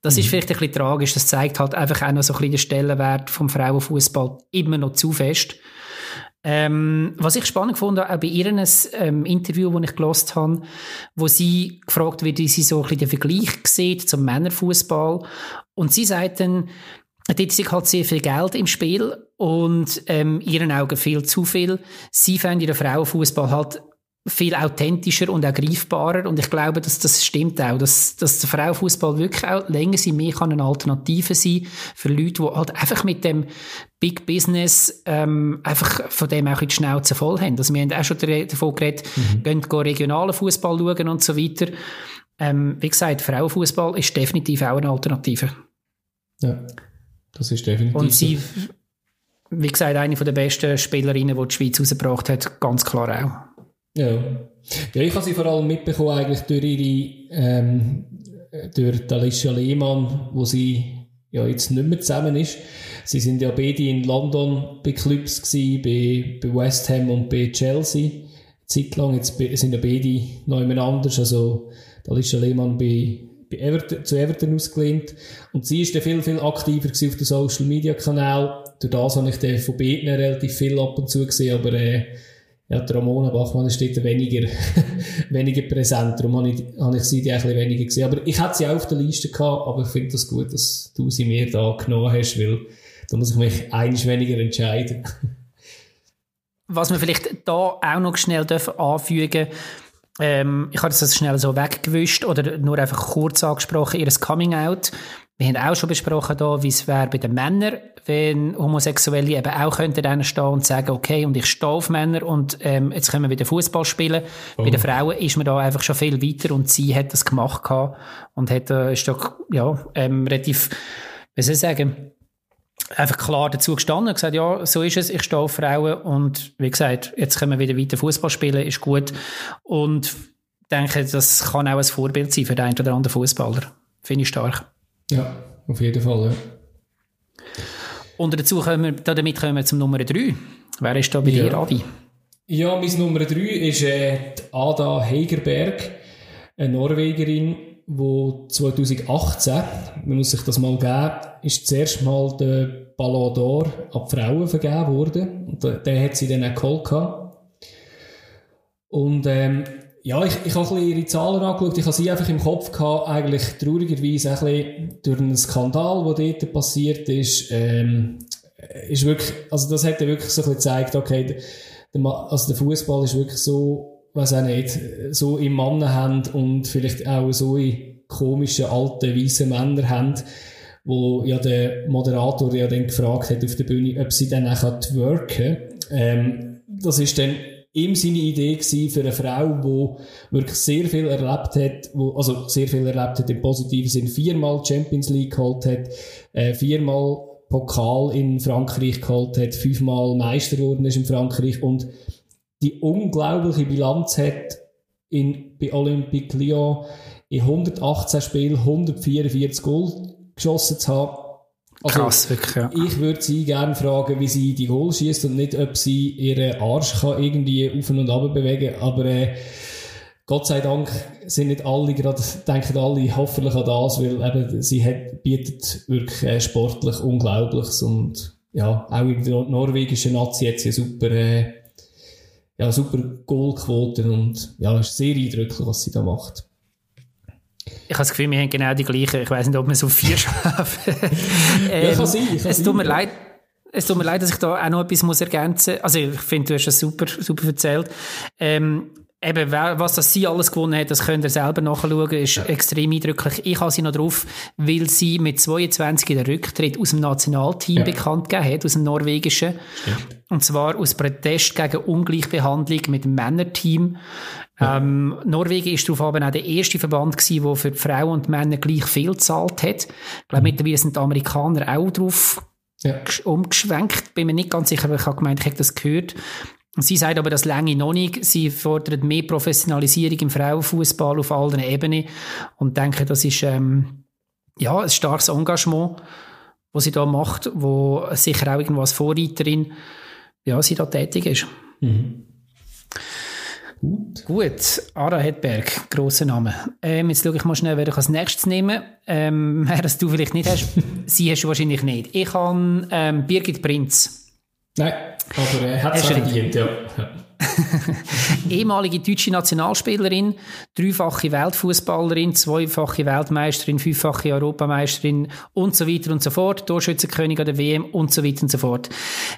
Das mhm. ist vielleicht ein bisschen tragisch. Das zeigt halt einfach auch noch so ein bisschen den Stellenwert vom Frauenfußball immer noch zu fest. Ähm, was ich spannend fand, auch bei ihrem ähm, Interview, das ich gelost habe, wo sie gefragt wird, wie sie so ein bisschen den Vergleich sieht zum Männerfußball. Und sie sagt dann, dort ist halt sehr viel Geld im Spiel und ähm, ihren Augen viel zu viel. Sie fände den Frauenfußball halt viel authentischer und auch greifbarer. Und ich glaube, dass das stimmt auch, dass, dass der Frauenfußball wirklich auch länger sie mehr kann eine Alternative sein für Leute, die halt einfach mit dem Big Business ähm, einfach von dem auch die Schnauze voll haben. Also wir haben auch schon davon geredet, mhm. gehen, gehen regionalen Fußball schauen und so weiter. Ähm, wie gesagt, Frauenfußball ist definitiv auch eine Alternative. Ja, das ist definitiv. Und sie, wie gesagt, eine der besten Spielerinnen, die die Schweiz rausgebracht hat, ganz klar auch. Ja. ja, ich habe sie vor allem mitbekommen eigentlich durch ihre, ähm, durch Alicia Lehmann, wo sie ja jetzt nicht mehr zusammen ist. Sie sind ja beide in London bei Clubs gewesen, bei, bei West Ham und bei Chelsea. Zeitlang jetzt sind ja beide noch anders, also Alicia Lehmann bei, bei Everton, zu Everton ausgelehnt. Und sie ist dann viel, viel aktiver auf den Social Media Kanal. Durch das habe ich von beiden relativ viel ab und zu gesehen, aber äh, ja, die Ramona Bachmann ist dort weniger, <laughs> weniger präsent. Darum habe ich, habe ich sie ein bisschen weniger gesehen. Aber ich hätte sie auch auf der Liste gehabt, aber ich finde das gut, dass du sie mir da genommen hast, weil da muss ich mich eins weniger entscheiden. <laughs> Was wir vielleicht da auch noch schnell anfügen ähm, ich habe das schnell so weggewischt oder nur einfach kurz angesprochen, ihr Coming Out. Wir haben auch schon besprochen da, wie es wäre bei den Männern, wenn Homosexuelle eben auch könnten dann stehen und sagen, okay, und ich stehe auf Männer und ähm, jetzt können wir wieder Fußball spielen. Oh. Bei den Frauen ist man da einfach schon viel weiter und sie hat das gemacht gehabt und hat, äh, ist doch, ja, ähm, relativ, wie soll ich sagen, einfach klar dazu gestanden und gesagt, ja, so ist es, ich stehe auf Frauen und wie gesagt, jetzt können wir wieder weiter Fußball spielen, ist gut und ich denke, das kann auch ein Vorbild sein für den einen oder anderen Fußballer. Finde ich stark. Ja, auf jeden Fall, ja. Und dazu kommen wir, damit kommen wir zum Nummer 3. Wer ist da bei ja. dir, Adi? Ja, mein Nummer 3 ist äh, Ada Hegerberg, eine Norwegerin, die 2018, man muss sich das mal geben, ist zuerst mal der Ballon d'Or an die Frauen vergeben worden. Und den, den hat sie dann auch geholt. Und ähm, ja, ich, ich habe ihre Zahlen angeschaut. Ich habe sie einfach im Kopf gehabt, eigentlich traurigerweise ein bisschen durch einen Skandal, der dort passiert ist, ähm, ist wirklich, also das hat ja wirklich so ein bisschen gezeigt, okay, der, also der Fußball ist wirklich so, weiß auch nicht, so im Mannenhand und vielleicht auch so in komischen alten weißen Männer haben, wo ja der Moderator ja dann gefragt hat auf der Bühne, ob sie dann auch worken ähm, Das ist dann ihm seine Idee gewesen für eine Frau, die wirklich sehr viel erlebt hat, wo, also sehr viel erlebt hat im positiven Sinn, viermal Champions League geholt hat, äh, viermal Pokal in Frankreich geholt hat, fünfmal Meister geworden ist in Frankreich und die unglaubliche Bilanz hat in, bei Olympique Lyon in 118 Spielen 144 Goal geschossen zu haben also, Krass, wirklich, ja. Ich würde sie gerne fragen, wie sie die Goal schießt und nicht, ob sie ihren Arsch kann irgendwie auf und ab bewegen Aber äh, Gott sei Dank sind nicht alle gerade, denken alle hoffentlich an das, weil eben, sie hat, bietet wirklich äh, sportlich Unglaubliches und ja, auch in der norwegischen Nazi hat sie eine super, äh, ja, super Goalquote und ja, ist sehr eindrücklich, was sie da macht. Ich habe das Gefühl, wir haben genau die gleichen. Ich weiß nicht, ob wir so vier <laughs> schaffen. ähm, ja, kann sein. Kann es tut mir leid. Es tut mir leid, dass ich da auch noch etwas muss ergänzen muss. Also, ich finde, du hast das super, super erzählt. Ähm, eben, was das sie alles gewonnen hat, das könnt ihr selber nachschauen, ist ja. extrem eindrücklich. Ich habe sie noch drauf, weil sie mit 22 den Rücktritt aus dem Nationalteam ja. bekannt gegeben hat, aus dem norwegischen. Stimmt. Und zwar aus Protest gegen Ungleichbehandlung mit dem Männerteam. Ja. Ähm, Norwegen ist darauf aber auch der erste Verband gewesen, der für die Frauen und Männer gleich viel gezahlt hat. Ich glaube, mhm. mittlerweile sind die Amerikaner auch drauf ja. umgeschwenkt. Bin mir nicht ganz sicher, aber ich habe gemeint, ich hätte das gehört. Sie sagt aber, das länge noch nicht. Sie fordert mehr Professionalisierung im Frauenfußball auf allen Ebenen und denke, das ist ähm, ja ein starkes Engagement, was sie da macht, wo sicher auch als Vorreiterin ja, sie da tätig ist. Mhm. Gut. Gut, Ara Hedberg, grosser Name. Ähm, jetzt schaue ich mal schnell, wer ich als nächstes nehme. Ähm, <laughs> wer das du vielleicht nicht hast, <laughs> sie hast du wahrscheinlich nicht. Ich habe ähm, Birgit Prinz. Nein, aber äh, hat es verdient, ja. <laughs> Ehemalige deutsche Nationalspielerin, dreifache Weltfußballerin, zweifache Weltmeisterin, fünffache Europameisterin und so weiter und so fort, Torschützenkönigin der WM und so weiter und so fort.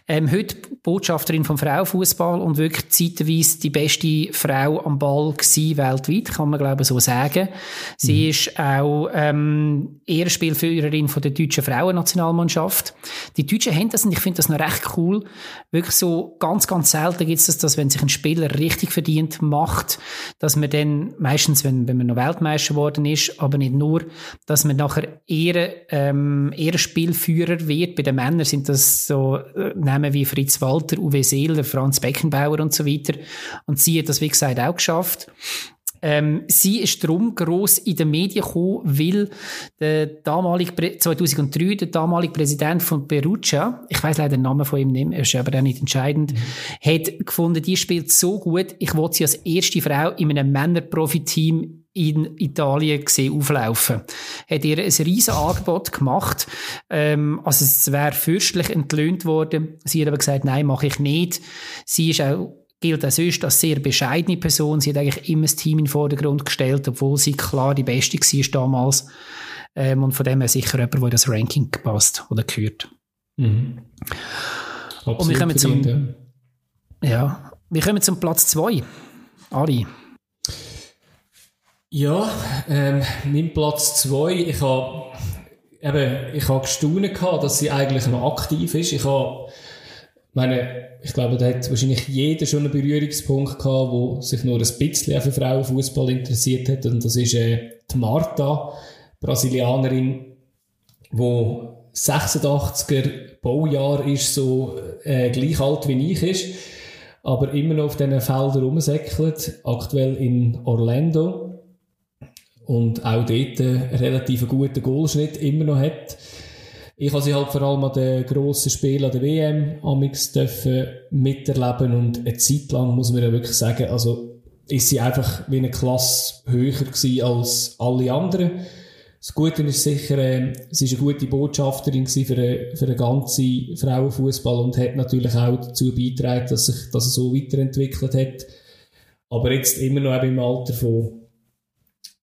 Ähm, heute Botschafterin vom Frauenfußball und wirklich zeitweise die beste Frau am Ball gewesen, weltweit, kann man glaube ich so sagen. Sie mhm. ist auch ähm, Ehrenspielführerin von der deutschen Frauennationalmannschaft. Die Deutschen haben das und ich finde das noch recht cool. Wirklich so ganz, ganz selten gibt es das, dass wenn sich ein Spieler richtig verdient macht, dass man dann meistens, wenn, wenn man noch Weltmeister geworden ist, aber nicht nur, dass man nachher eher, ähm, eher Spielführer wird. Bei den Männern sind das so äh, Namen wie Fritz Walter, Uwe Seeler, Franz Beckenbauer und so weiter. Und sie hat das, wie gesagt, auch geschafft. Ähm, sie ist darum gross in den Medien gekommen, weil der damalige, 2003 der damalige Präsident von Perugia, ich weiß leider den Namen von ihm nicht, ist aber auch nicht entscheidend, mhm. hat gefunden, die spielt so gut, ich wollte sie als erste Frau in einem Männerprofi-Team in Italien gesehen auflaufen. Hat ihr ein riesen Angebot gemacht. Ähm, also es wäre fürstlich entlöhnt worden. Sie hat aber gesagt, nein, mache ich nicht. Sie ist auch gilt auch sonst als sehr bescheidene Person. Sie hat eigentlich immer das Team in den Vordergrund gestellt, obwohl sie klar die Beste war damals. Ähm, und von dem her sicher jemand, der in das Ranking passt oder gehört. Mhm. und wir kommen zum, ja. ja, wir kommen zum Platz 2. Ari. Ja, ähm, mein Platz 2, ich habe eben, ich habe gestaunt gehabt, dass sie eigentlich noch aktiv ist. Ich habe, meine, ich glaube, da hat wahrscheinlich jeder schon einen Berührungspunkt gehabt, wo sich nur ein bisschen für Frauenfußball interessiert hat. Und das ist äh, die Marta, Brasilianerin, wo 86er Baujahr ist, so äh, gleich alt wie ich ist, aber immer noch auf diesen Feldern rumsäckelt, aktuell in Orlando und auch dort einen relativ guten Goalschnitt immer noch hat. Ich habe sie halt vor allem an den grossen Spielen an der WM amix dürfen miterleben und eine Zeit lang muss man ja wirklich sagen, also ist sie einfach wie eine Klasse höher gewesen als alle anderen. Das Gute ist sicher, äh, sie ist eine gute Botschafterin für, für den ganzen Frauenfußball und hat natürlich auch dazu beigetragen, dass sich das so weiterentwickelt hat. Aber jetzt immer noch im Alter von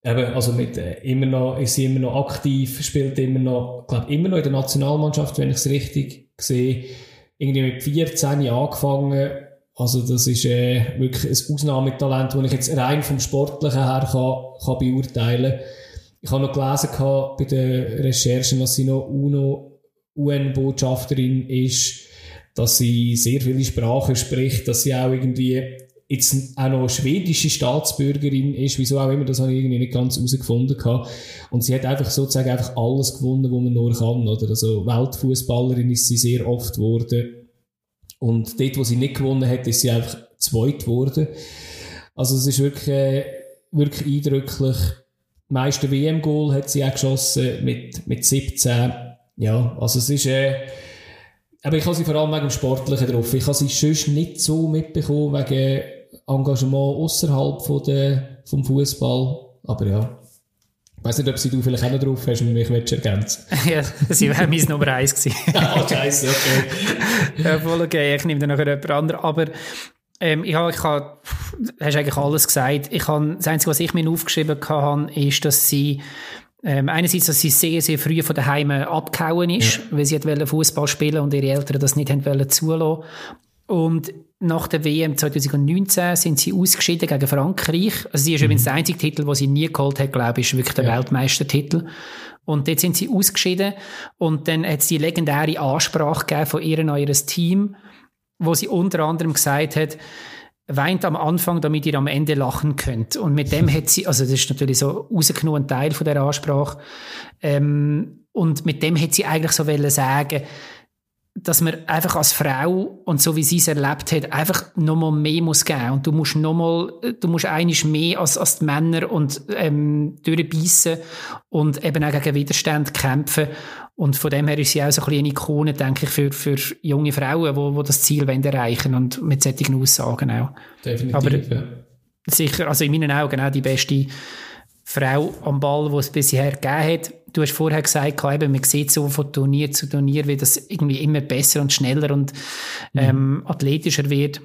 Eben, also mit, äh, immer noch, ist sie immer noch aktiv, spielt immer noch, glaube immer noch in der Nationalmannschaft, wenn ich es richtig sehe. Irgendwie mit 14 angefangen. Also das ist äh, wirklich ein Ausnahmetalent, das ich jetzt rein vom Sportlichen her kann, kann beurteilen Ich habe noch gelesen gehabt, bei den Recherchen, dass sie noch UNO, UN-Botschafterin ist, dass sie sehr viele Sprachen spricht, dass sie auch irgendwie jetzt auch noch schwedische Staatsbürgerin ist, wieso auch immer, das habe ich irgendwie nicht ganz herausgefunden gehabt. Und sie hat einfach sozusagen einfach alles gewonnen, was man nur kann, oder? Also Weltfußballerin ist sie sehr oft geworden. Und dort, wo sie nicht gewonnen hat, ist sie einfach zweit geworden. Also es ist wirklich, äh, wirklich eindrücklich. Die meiste WM-Goal hat sie auch geschossen mit, mit 17. Ja, also es ist, äh, aber ich habe sie vor allem wegen dem Sportlichen drauf. Ich habe sie sonst nicht so mitbekommen, wegen Engagement außerhalb von vom Fußball. Aber ja. Ich weiss nicht, ob sie du vielleicht auch noch drauf hast und mich willst ergänzen. <laughs> ja, sie wäre mein Nummer eins gewesen. <laughs> Ah, scheiße, okay. <laughs> ja, voll okay. Ich nehme dann nachher jemand anderen. Aber ähm, ich habe, ich habe, hast eigentlich alles gesagt. Ich habe, das Einzige, was ich mir aufgeschrieben habe, ist, dass sie ähm, einerseits, dass sie sehr, sehr früh von daheim abgehauen ist, ja. weil sie Fußball spielen und ihre Eltern das nicht haben zulassen. Und nach der WM 2019 sind sie ausgeschieden gegen Frankreich. Also sie ist mhm. übrigens der einzige Titel, den sie nie geholt hat, glaube ich, ist wirklich der ja. Weltmeistertitel. Und dort sind sie ausgeschieden. Und dann hat sie die legendäre Ansprache gegeben von ihr an ihr Team, wo sie unter anderem gesagt hat, weint am Anfang, damit ihr am Ende lachen könnt. Und mit dem hat sie, also das ist natürlich so rausgenommen ein Teil von der Ansprache, ähm, und mit dem hat sie eigentlich so wollen sagen, dass man einfach als Frau und so wie sie es erlebt hat, einfach nochmal mehr muss geben. Und du musst nochmal, du musst einiges mehr als, als die Männer und, ähm, durchbeissen und eben auch gegen Widerstand kämpfen. Und von dem her ist sie auch so ein bisschen eine Ikone, denke ich, für, für junge Frauen, die, die das Ziel wollen erreichen und mit solchen Aussagen auch. Definitiv, Aber ja. sicher, also in meinen Augen auch die beste Frau am Ball, die es bisher gegeben hat. Du hast vorher gesagt, eben, man sieht so von Turnier zu Turnier, wie das irgendwie immer besser und schneller und mhm. ähm, athletischer wird.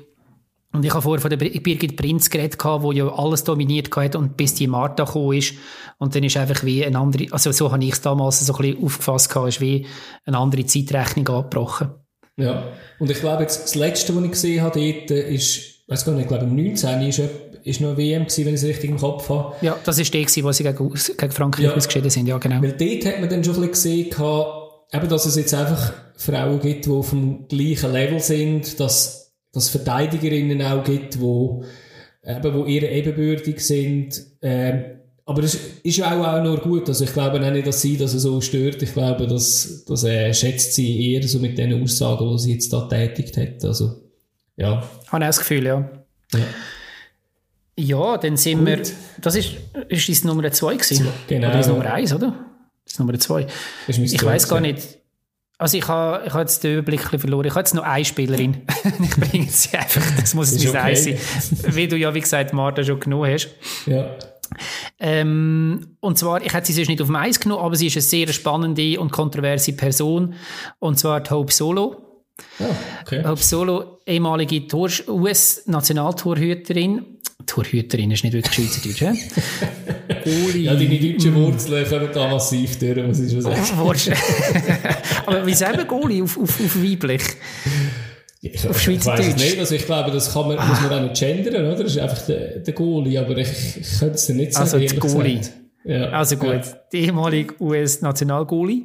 Und ich habe vorher von der Birgit Prinz geredet, die ja alles dominiert hat und bis die Marta gekommen ist. Und dann ist einfach wie eine andere, also so habe ich es damals so ein bisschen aufgefasst, ist wie eine andere Zeitrechnung abgebrochen. Ja, und ich glaube, das Letzte, was ich gesehen habe dort, ist, weiß gar nicht, ich glaube, im 19. ist ist noch WM gewesen, wenn ich es richtig im Kopf habe. Ja, das ist der gewesen, wo sie gegen, gegen Frankreich ja. ausgeschieden sind, ja genau. Weil dort hat man dann schon ein bisschen gesehen, eben, dass es jetzt einfach Frauen gibt, die auf dem gleichen Level sind, dass es Verteidigerinnen auch gibt, die eben, wo ihre ebenbürtig sind. Ähm, aber das ist ja auch, auch nur gut. Also ich glaube auch nicht, dass sie das so stört. Ich glaube, das, das äh, schätzt sie eher so mit den Aussagen, die sie jetzt da tätigt hat. Also, ja. Ich habe auch das Gefühl, ja. ja. Ja, dann sind Gut. wir. Das ist, ist das Nummer 2 gewesen? Genau. Oder ist Nummer 1, oder? Das ist Nummer 2. Ich weiß gar nicht. Also ich habe, ich habe jetzt den Überblick verloren. Ich habe jetzt noch eine Spielerin. <laughs> ich bringe sie einfach. Das muss es okay. sein. Wie du ja, wie gesagt, Marta schon genommen hast. Ja. Ähm, und zwar, ich hätte sie sonst nicht auf dem Eis genommen, aber sie ist eine sehr spannende und kontroverse Person. Und zwar die Hope Solo. Oh, okay. Hope Solo, ehemalige US-Nationaltorhüterin. Torhüterin ist nicht wirklich Schweizerdeutsch, hä? <laughs> ja, deine deutschen Wurzeln kommen da massiv durch, muss ich schon sagen. Aber wie sagen Goalie auf, auf, auf weiblich? Ich, auf Schweizerdeutsch? Ich nicht, also ich glaube, das kann man, ah. muss man auch nicht gendern, oder? Das ist einfach der, der Goalie, aber ich, ich könnte es nicht sagen. Also der Goalie. Ja. Also gut, ja. die ehemalige US-Nationalgoalie.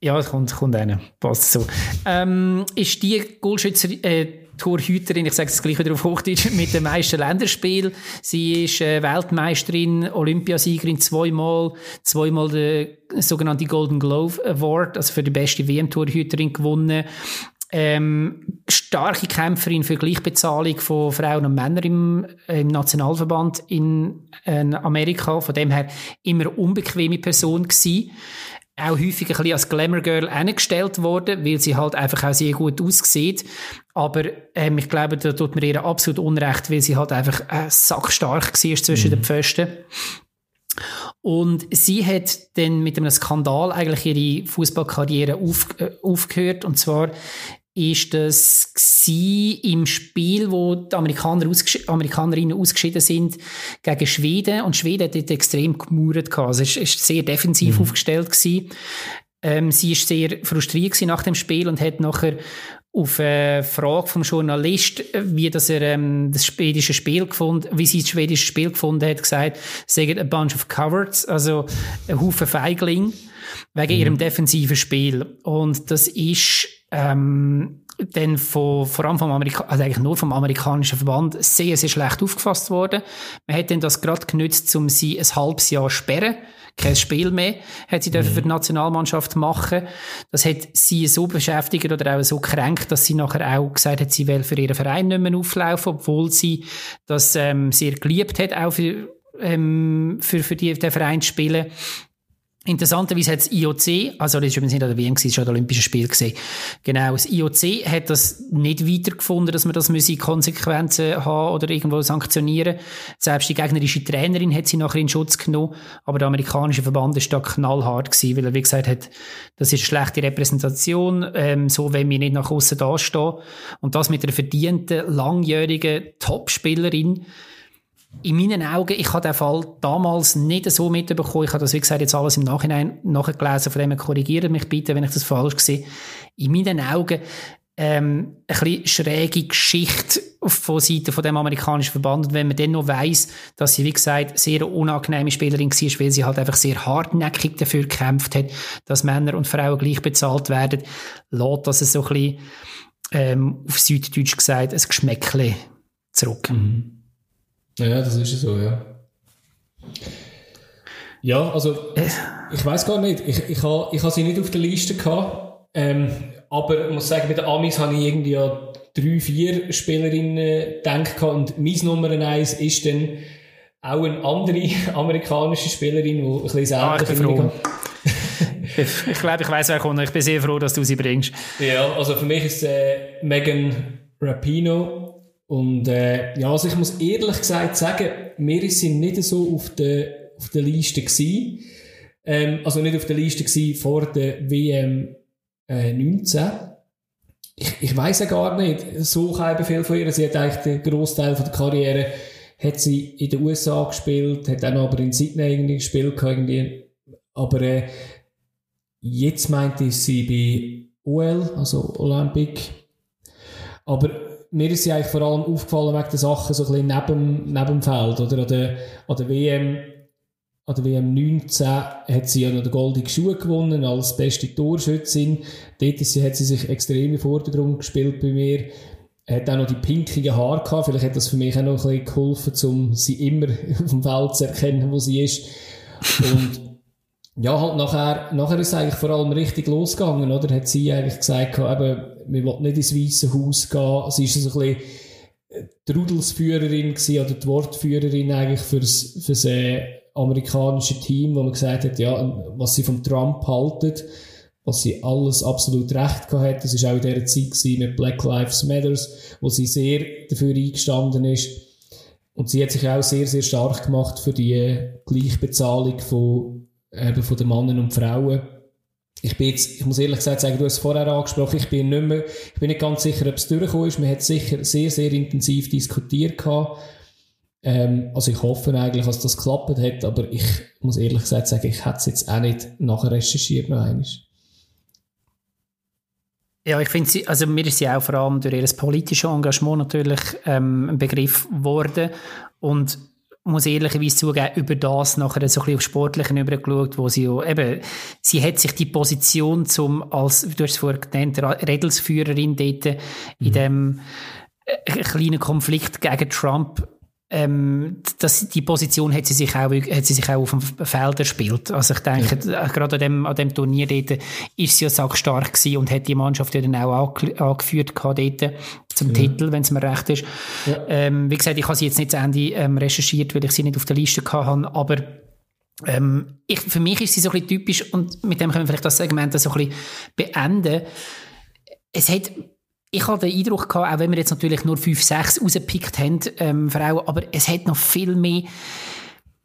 Ja, kommt, kommt einer. Passt so. Ähm, ist die Goalschützer, äh, Torhüterin, ich sage es gleich wieder auf Hochdeutsch, mit dem meisten Länderspiel. Sie ist äh, Weltmeisterin, Olympiasiegerin zweimal, zweimal der sogenannte Golden Glove Award, also für die beste WM-Torhüterin gewonnen. Ähm, starke Kämpferin für Gleichbezahlung von Frauen und Männern im, im Nationalverband in, in Amerika. Von dem her immer unbequeme Person gewesen auch häufig ein bisschen als Glamour Girl angestellt worden, weil sie halt einfach auch sehr gut aussieht. Aber ähm, ich glaube, da tut mir ihr absolut Unrecht, weil sie halt einfach äh, sackstark war zwischen mhm. den Pfosten. Und sie hat dann mit einem Skandal eigentlich ihre Fußballkarriere auf, äh, aufgehört. Und zwar ist das im Spiel, wo die Amerikaner ausges Amerikanerinnen ausgeschieden sind gegen Schweden und Schweden hat dort extrem gemauert. Also es ist sehr defensiv mhm. aufgestellt gewesen. Ähm, sie ist sehr frustriert nach dem Spiel und hat nachher auf eine Frage vom Journalist, wie das er ähm, das schwedische Spiel gefunden, wie sie das schwedische Spiel gefunden hat, gesagt, sagen a bunch of cowards, also ein Haufen Feigling wegen mhm. ihrem defensiven Spiel. Und das ist ähm, dann von, vor allem vom Amerika also eigentlich nur vom amerikanischen Verband sehr, sehr schlecht aufgefasst worden. Man hat dann das gerade genützt, um sie ein halbes Jahr sperren. Kein Spiel mehr hat sie dürfen mhm. für die Nationalmannschaft machen. Das hat sie so beschäftigt oder auch so kränkt, dass sie nachher auch gesagt hat, sie will für ihren Verein nicht mehr auflaufen, obwohl sie das ähm, sehr geliebt hat, auch für, ähm, für, für die, den Verein zu spielen. Interessanterweise hat das IOC, also das ist übrigens nicht an der WM, es schon das Olympische Spiel gesehen. Genau, das IOC hat das nicht weitergefunden, dass man das müsse Konsequenzen haben oder irgendwo sanktionieren. Selbst die gegnerische Trainerin hat sie nachher in Schutz genommen, aber der amerikanische Verband ist da knallhart gewesen, weil er wie gesagt hat, das ist eine schlechte Repräsentation, ähm, so wenn wir nicht nach außen dastehen. Und das mit einer verdienten, langjährigen Topspielerin, in meinen Augen, ich habe den Fall damals nicht so mitbekommen. Ich habe das, wie gesagt, jetzt alles im Nachhinein nachgelesen, von dem her mich bitte, wenn ich das falsch sehe. In meinen Augen ähm, ein schräge Geschichte von Seiten von dem amerikanischen Verband. Und wenn man dann noch weiss, dass sie, wie gesagt, sehr unangenehme Spielerin war, weil sie halt einfach sehr hartnäckig dafür gekämpft hat, dass Männer und Frauen gleich bezahlt werden, lässt das so ein bisschen, ähm, auf Süddeutsch gesagt, ein Geschmäckle zurück. Mhm. Ja, das ist so, ja. Ja, also ich weiß gar nicht. Ich, ich habe ich ha sie nicht auf der Liste gehabt. Ähm, aber ich muss sagen, bei den Amis habe ich irgendwie ja drei, vier Spielerinnen gedacht und meine Nummer eins ist dann auch eine andere <laughs> amerikanische Spielerin, die ein bisschen ah, ich bin froh. <laughs> ich, ich glaube, ich weiß wer kommt. Ich bin sehr froh, dass du sie bringst. Ja, also für mich ist äh, Megan Rapino und äh, ja, also ich muss ehrlich gesagt sagen, wir sind nicht so auf der, auf der Liste gewesen. Ähm, also nicht auf der Liste gewesen vor der WM äh, 19. Ich, ich weiß ja gar nicht, so kein viel von ihr. Sie hat eigentlich den Großteil von der Karriere hat sie in den USA gespielt, hat dann aber in Sydney irgendwie gespielt irgendwie. Aber äh, jetzt meinte ich sie bei OL, also Olympic. Aber mir ist sie eigentlich vor allem aufgefallen wegen der Sachen so ein neben, neben dem Feld, oder? An der, an der WM, an der WM 19 hat sie ja noch den goldenen Schuh gewonnen als beste Torschützin. Dort sie, hat sie sich extrem im Vordergrund gespielt bei mir. Hat auch noch die pinkigen Haare gehabt. Vielleicht hat das für mich auch noch ein bisschen geholfen, um sie immer <laughs> auf dem Feld zu erkennen, wo sie ist. Und ja, halt nachher, nachher ist es eigentlich vor allem richtig losgegangen, oder? Hat sie eigentlich gesagt, eben, wir wollen nicht ins Weiße Haus gehen. Sie ist so ein bisschen die Rudelsführerin gewesen, oder die Wortführerin eigentlich fürs, fürs äh, amerikanische Team, wo man gesagt hat, ja, was sie von Trump halten, was sie alles absolut recht gehabt hat. Das war auch in dieser Zeit gewesen mit Black Lives Matters, wo sie sehr dafür eingestanden ist. Und sie hat sich auch sehr, sehr stark gemacht für die Gleichbezahlung von, eben von den Männern und Frauen ich bin jetzt, ich muss ehrlich gesagt sagen, du hast es vorher angesprochen, ich bin nicht mehr, ich bin nicht ganz sicher, ob es durchgekommen ist. Man hat sicher sehr, sehr intensiv diskutiert gehabt. Ähm, also ich hoffe eigentlich, dass das geklappt hat, aber ich muss ehrlich gesagt sagen, ich hätte es jetzt auch nicht nachher recherchiert noch einmal. Ja, ich finde sie, also mir ist sie auch vor allem durch ihr politisches Engagement natürlich ähm, ein Begriff geworden und muss ehrlicherweise zugeben, über das nachher so ein bisschen auf Sportlichen übergeschaut, wo sie ja, eben, sie hat sich die Position zum, als, du hast es vorher genannt, Redelsführerin dort mhm. in dem äh, kleinen Konflikt gegen Trump ähm, das, die Position hat sie sich auch, hat sie sich auch auf dem Feld erspielt. Also ich denke, ja. gerade an dem, an dem Turnier dort ist sie ja sackstark gewesen und hat die Mannschaft ja dann auch angeführt gehabt dort zum ja. Titel, wenn es mir recht ist. Ja. Ähm, wie gesagt, ich habe sie jetzt nicht zu Ende ähm, recherchiert, weil ich sie nicht auf der Liste hatte, aber ähm, ich, für mich ist sie so ein bisschen typisch und mit dem können wir vielleicht das Segment so ein bisschen beenden. Es hat ich habe den Eindruck gehabt, auch wenn wir jetzt natürlich nur 5, 6 rausgepickt haben, ähm, Frauen, aber es hat noch viel mehr,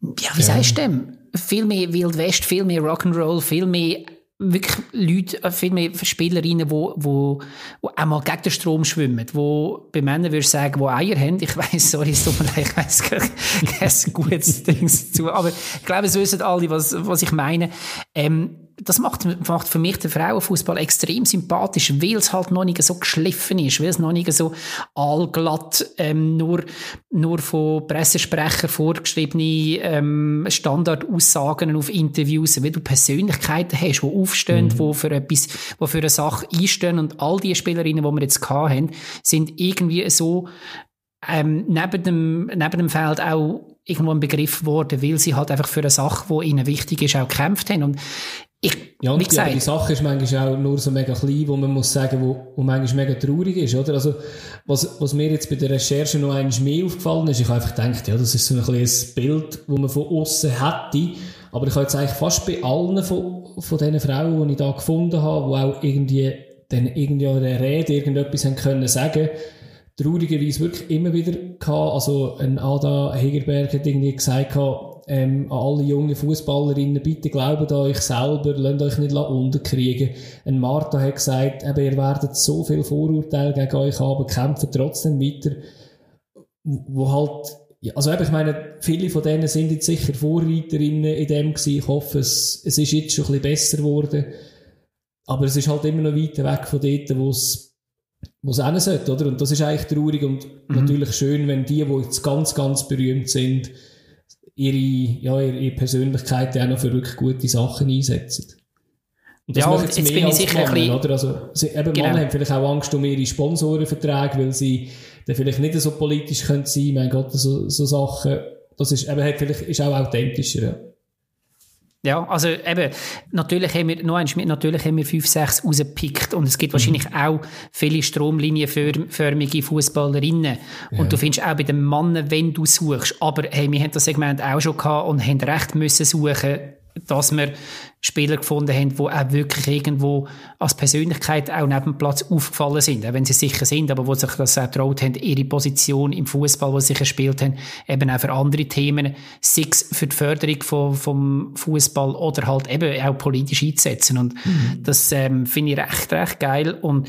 ja, wie ja. sagst du dem? Viel mehr Wild West, viel mehr Rock'n'Roll, viel mehr wirklich Leute, äh, viel mehr Spielerinnen, wo, wo, wo einmal gegen den Strom schwimmen, wo bei Männern würdest du sagen, wo Eier haben. Ich <laughs> weiß, sorry, es tut mir leid, ich weiss kein gutes Ding dazu, aber ich glaube, es wissen alle, was, was ich meine. Ähm, das macht, macht für mich den Frauenfußball extrem sympathisch, weil es halt noch nicht so geschliffen ist, weil es noch nicht so allglatt ähm, nur, nur von Pressesprechern vorgeschriebene ähm, Standardaussagen auf Interviews, weil du Persönlichkeiten hast, die aufstehen, mhm. die für etwas, die für eine Sache einstehen und all die Spielerinnen, die wir jetzt hatten, sind irgendwie so ähm, neben, dem, neben dem Feld auch irgendwo ein Begriff geworden, weil sie halt einfach für eine Sache, die ihnen wichtig ist, auch gekämpft haben. Und ich, ja, und die, die Sache ist manchmal auch nur so mega klein, wo man muss sagen, wo, wo manchmal mega traurig ist, oder? Also, was, was mir jetzt bei der Recherche noch einmal mehr aufgefallen ist, ich habe einfach gedacht, ja, das ist so ein kleines Bild, das man von außen hätte. Aber ich habe jetzt eigentlich fast bei allen von, von diesen Frauen, die ich da gefunden habe, die auch irgendwie, dann irgendwie an der Rede irgendetwas haben können sagen, traurigerweise wirklich immer wieder gehabt. Also, ein Ada Hegerberg hat irgendwie gesagt, ähm, an alle jungen Fußballerinnen, bitte glaubt an euch selber, lasst euch nicht unterkriegen. Ein Martha hat gesagt, eben, ihr werdet so viel Vorurteile gegen euch haben, kämpfen trotzdem weiter. Wo halt, ja, also eben, ich meine, viele von denen sind jetzt sicher Vorreiterinnen in dem gewesen. Ich hoffe, es, es ist jetzt schon ein bisschen besser geworden. Aber es ist halt immer noch weit weg von dort, wo es wo es hin sollte, oder? Und das ist eigentlich traurig und mhm. natürlich schön, wenn die, die jetzt ganz, ganz berühmt sind, ihre, ja, ihre Persönlichkeit auch noch für wirklich gute Sachen einsetzen. Und das ja, und jetzt bin ich sicher Mann, ein oder? Also, sie, eben genau. Männer haben vielleicht auch Angst um ihre Sponsorenverträge, weil sie dann vielleicht nicht so politisch können sein, mein Gott, so, so Sachen, das ist, eben, vielleicht, ist auch authentischer, ja. Ja, also eben, natürlich haben wir, noch einmal, natürlich haben wir 5, 6 rausgepickt und es gibt wahrscheinlich mhm. auch viele stromlinienförmige Fußballerinnen. Ja. Und du findest auch bei den Männern, wenn du suchst. Aber hey, wir haben das Segment auch schon gehabt und haben recht müssen suchen, dass wir Spieler gefunden haben, die auch wirklich irgendwo als Persönlichkeit auch neben dem Platz aufgefallen sind, auch wenn sie sicher sind, aber wo sich das auch traut haben, ihre Position im Fußball, wo sie gespielt haben, eben auch für andere Themen, sei es für die Förderung von, vom Fußball oder halt eben auch politisch einzusetzen. Und mhm. das ähm, finde ich recht, recht geil. Und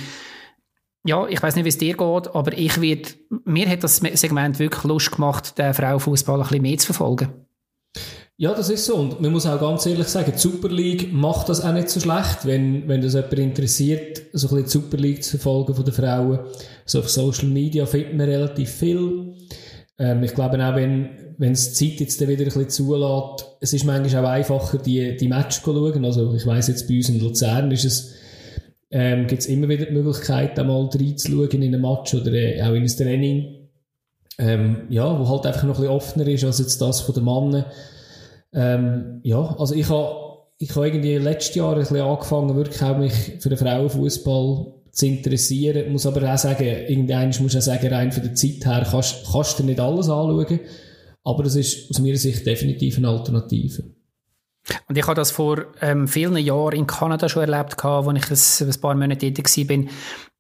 ja, ich weiß nicht, wie es dir geht, aber ich wird, mir hat das Segment wirklich Lust gemacht, den Frauenfußball ein bisschen mehr zu verfolgen. Ja, das ist so. Und man muss auch ganz ehrlich sagen, die Super League macht das auch nicht so schlecht, wenn, wenn das jemand interessiert, so ein bisschen die Super League zu verfolgen von den Frauen. So auf Social Media findet man relativ viel. Ähm, ich glaube auch, wenn, wenn es die Zeit jetzt wieder ein bisschen zulässt, es ist manchmal auch einfacher, die, die Match zu schauen. Also, ich weiss jetzt bei uns in Luzern ist es, ähm, gibt es immer wieder die Möglichkeit, einmal reinzuschauen in einen Match oder äh, auch in ein Training. Ähm, ja, wo halt einfach noch ein bisschen offener ist als jetzt das von den Männern. Ähm, ja, also ich habe ich habe irgendwie letztes Jahr ein bisschen angefangen, wirklich auch mich für den Frauenfußball zu interessieren. Ich muss aber auch sagen, irgendwann muss ich auch sagen, rein von der Zeit her kannst, kannst du nicht alles anschauen. Aber das ist aus meiner Sicht definitiv eine Alternative. Und ich habe das vor ähm, vielen Jahren in Kanada schon erlebt, als ich ein, ein paar Monate dort war,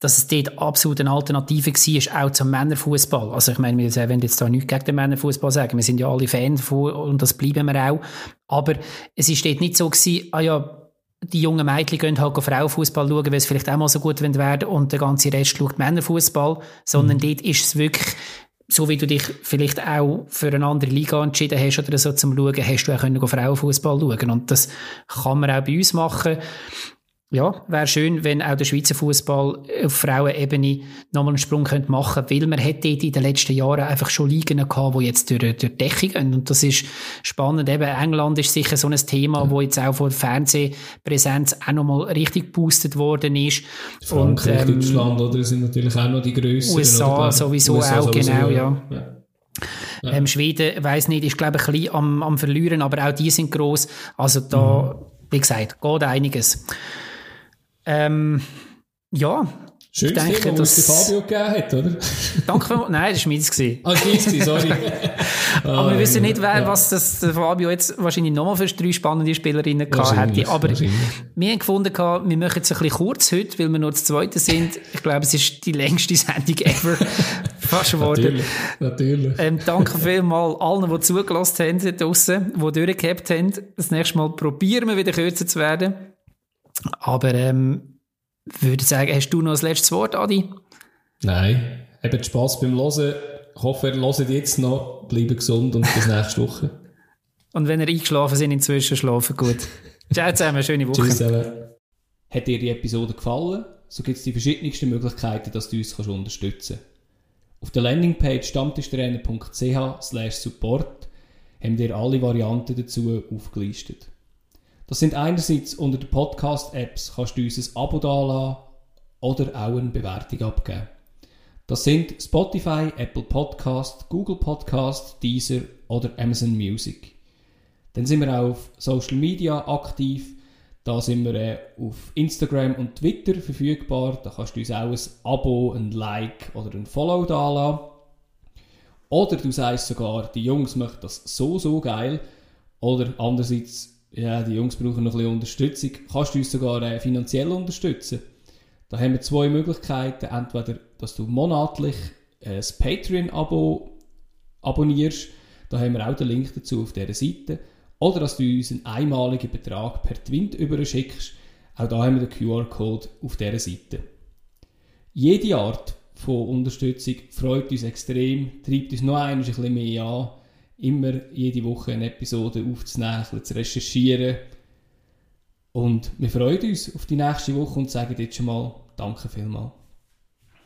dass es dort absolut eine Alternative war, auch zum Männerfußball. Also ich meine, wir wollen jetzt da nichts gegen den Männerfußball sagen, wir sind ja alle Fans davon und das bleiben wir auch. Aber es ist dort nicht so gewesen, ah ja, die jungen Mädchen gehen halt Frauenfußball schauen, weil es vielleicht auch mal so gut werden und der ganze Rest schaut Männerfußball, sondern mhm. dort ist es wirklich so wie du dich vielleicht auch für eine andere Liga entschieden hast oder so zum Schauen, hast du auch können Frauenfußball schauen. Und das kann man auch bei uns machen ja, wäre schön, wenn auch der Schweizer Fußball auf Frauenebene nochmal einen Sprung könnte machen könnte, weil man hätte in den letzten Jahren einfach schon Ligen gehabt, die jetzt durch, durch die Decke gehen. Und das ist spannend. Eben, England ist sicher so ein Thema, ja. wo jetzt auch von der Fernsehpräsenz auch nochmal richtig geboostet worden ist. Frankreich, und, ähm, Deutschland, oder, sind natürlich auch noch die größeren. USA oder, sowieso USA auch, sowieso, genau, ja. ja. Ja. Ähm, Schweden, weiß nicht, ist glaube ich ein bisschen am, am Verlieren, aber auch die sind groß. Also da, mhm. wie gesagt, geht einiges. Ähm, ja. Schön, dass denke, dass Fabio gegeben hat, oder? <laughs> Danke, nein, das war meins. Ah, meins, sorry. <laughs> aber wir wissen nicht, wer, was das Fabio jetzt wahrscheinlich nochmal für drei spannende Spielerinnen gehabt hätte. Aber wir haben gefunden, wir machen es ein bisschen kurz heute, weil wir nur das Zweite sind. Ich glaube, es ist die längste Sendung ever. <laughs> Fast geworden. Natürlich, natürlich. Ähm, danke vielmals allen, die zugelassen haben draussen, die durchgehabt haben. Das nächste Mal probieren wir wieder kürzer zu werden. Aber ähm, würde sagen, hast du noch das letzte Wort, Adi? Nein, habt Spass beim Hören. Ich hoffe, ihr hört jetzt noch, bleibt gesund und bis nächste Woche. <laughs> und wenn ihr eingeschlafen seid, inzwischen schlafen gut. Ciao zusammen, schöne Woche. Tschüss zusammen. Hat dir die Episode gefallen? So gibt es die verschiedensten Möglichkeiten, dass du uns kannst unterstützen kannst. Auf der Landingpage stammtischtrainer.ch slash support haben wir alle Varianten dazu aufgelistet. Das sind einerseits unter den Podcast-Apps kannst du uns ein Abo dalassen oder auch eine Bewertung abgeben. Das sind Spotify, Apple Podcast, Google Podcast, Deezer oder Amazon Music. Dann sind wir auch auf Social Media aktiv. Da sind wir äh, auf Instagram und Twitter verfügbar. Da kannst du uns auch ein Abo, ein Like oder ein Follow dalassen. Oder du sagst sogar, die Jungs machen das so, so geil. Oder andererseits ja, die Jungs brauchen noch ein bisschen Unterstützung. Kannst du uns sogar äh, finanziell unterstützen? Da haben wir zwei Möglichkeiten. Entweder, dass du monatlich äh, das Patreon-Abo abonnierst. Da haben wir auch den Link dazu auf dieser Seite. Oder dass du uns einen einmaligen Betrag per Twint überschickst. Auch da haben wir den QR-Code auf dieser Seite. Jede Art von Unterstützung freut uns extrem, treibt uns noch ein bisschen mehr an immer jede Woche eine Episode aufzunehmen, zu recherchieren. Und wir freuen uns auf die nächste Woche und sagen jetzt schon mal Danke vielmals.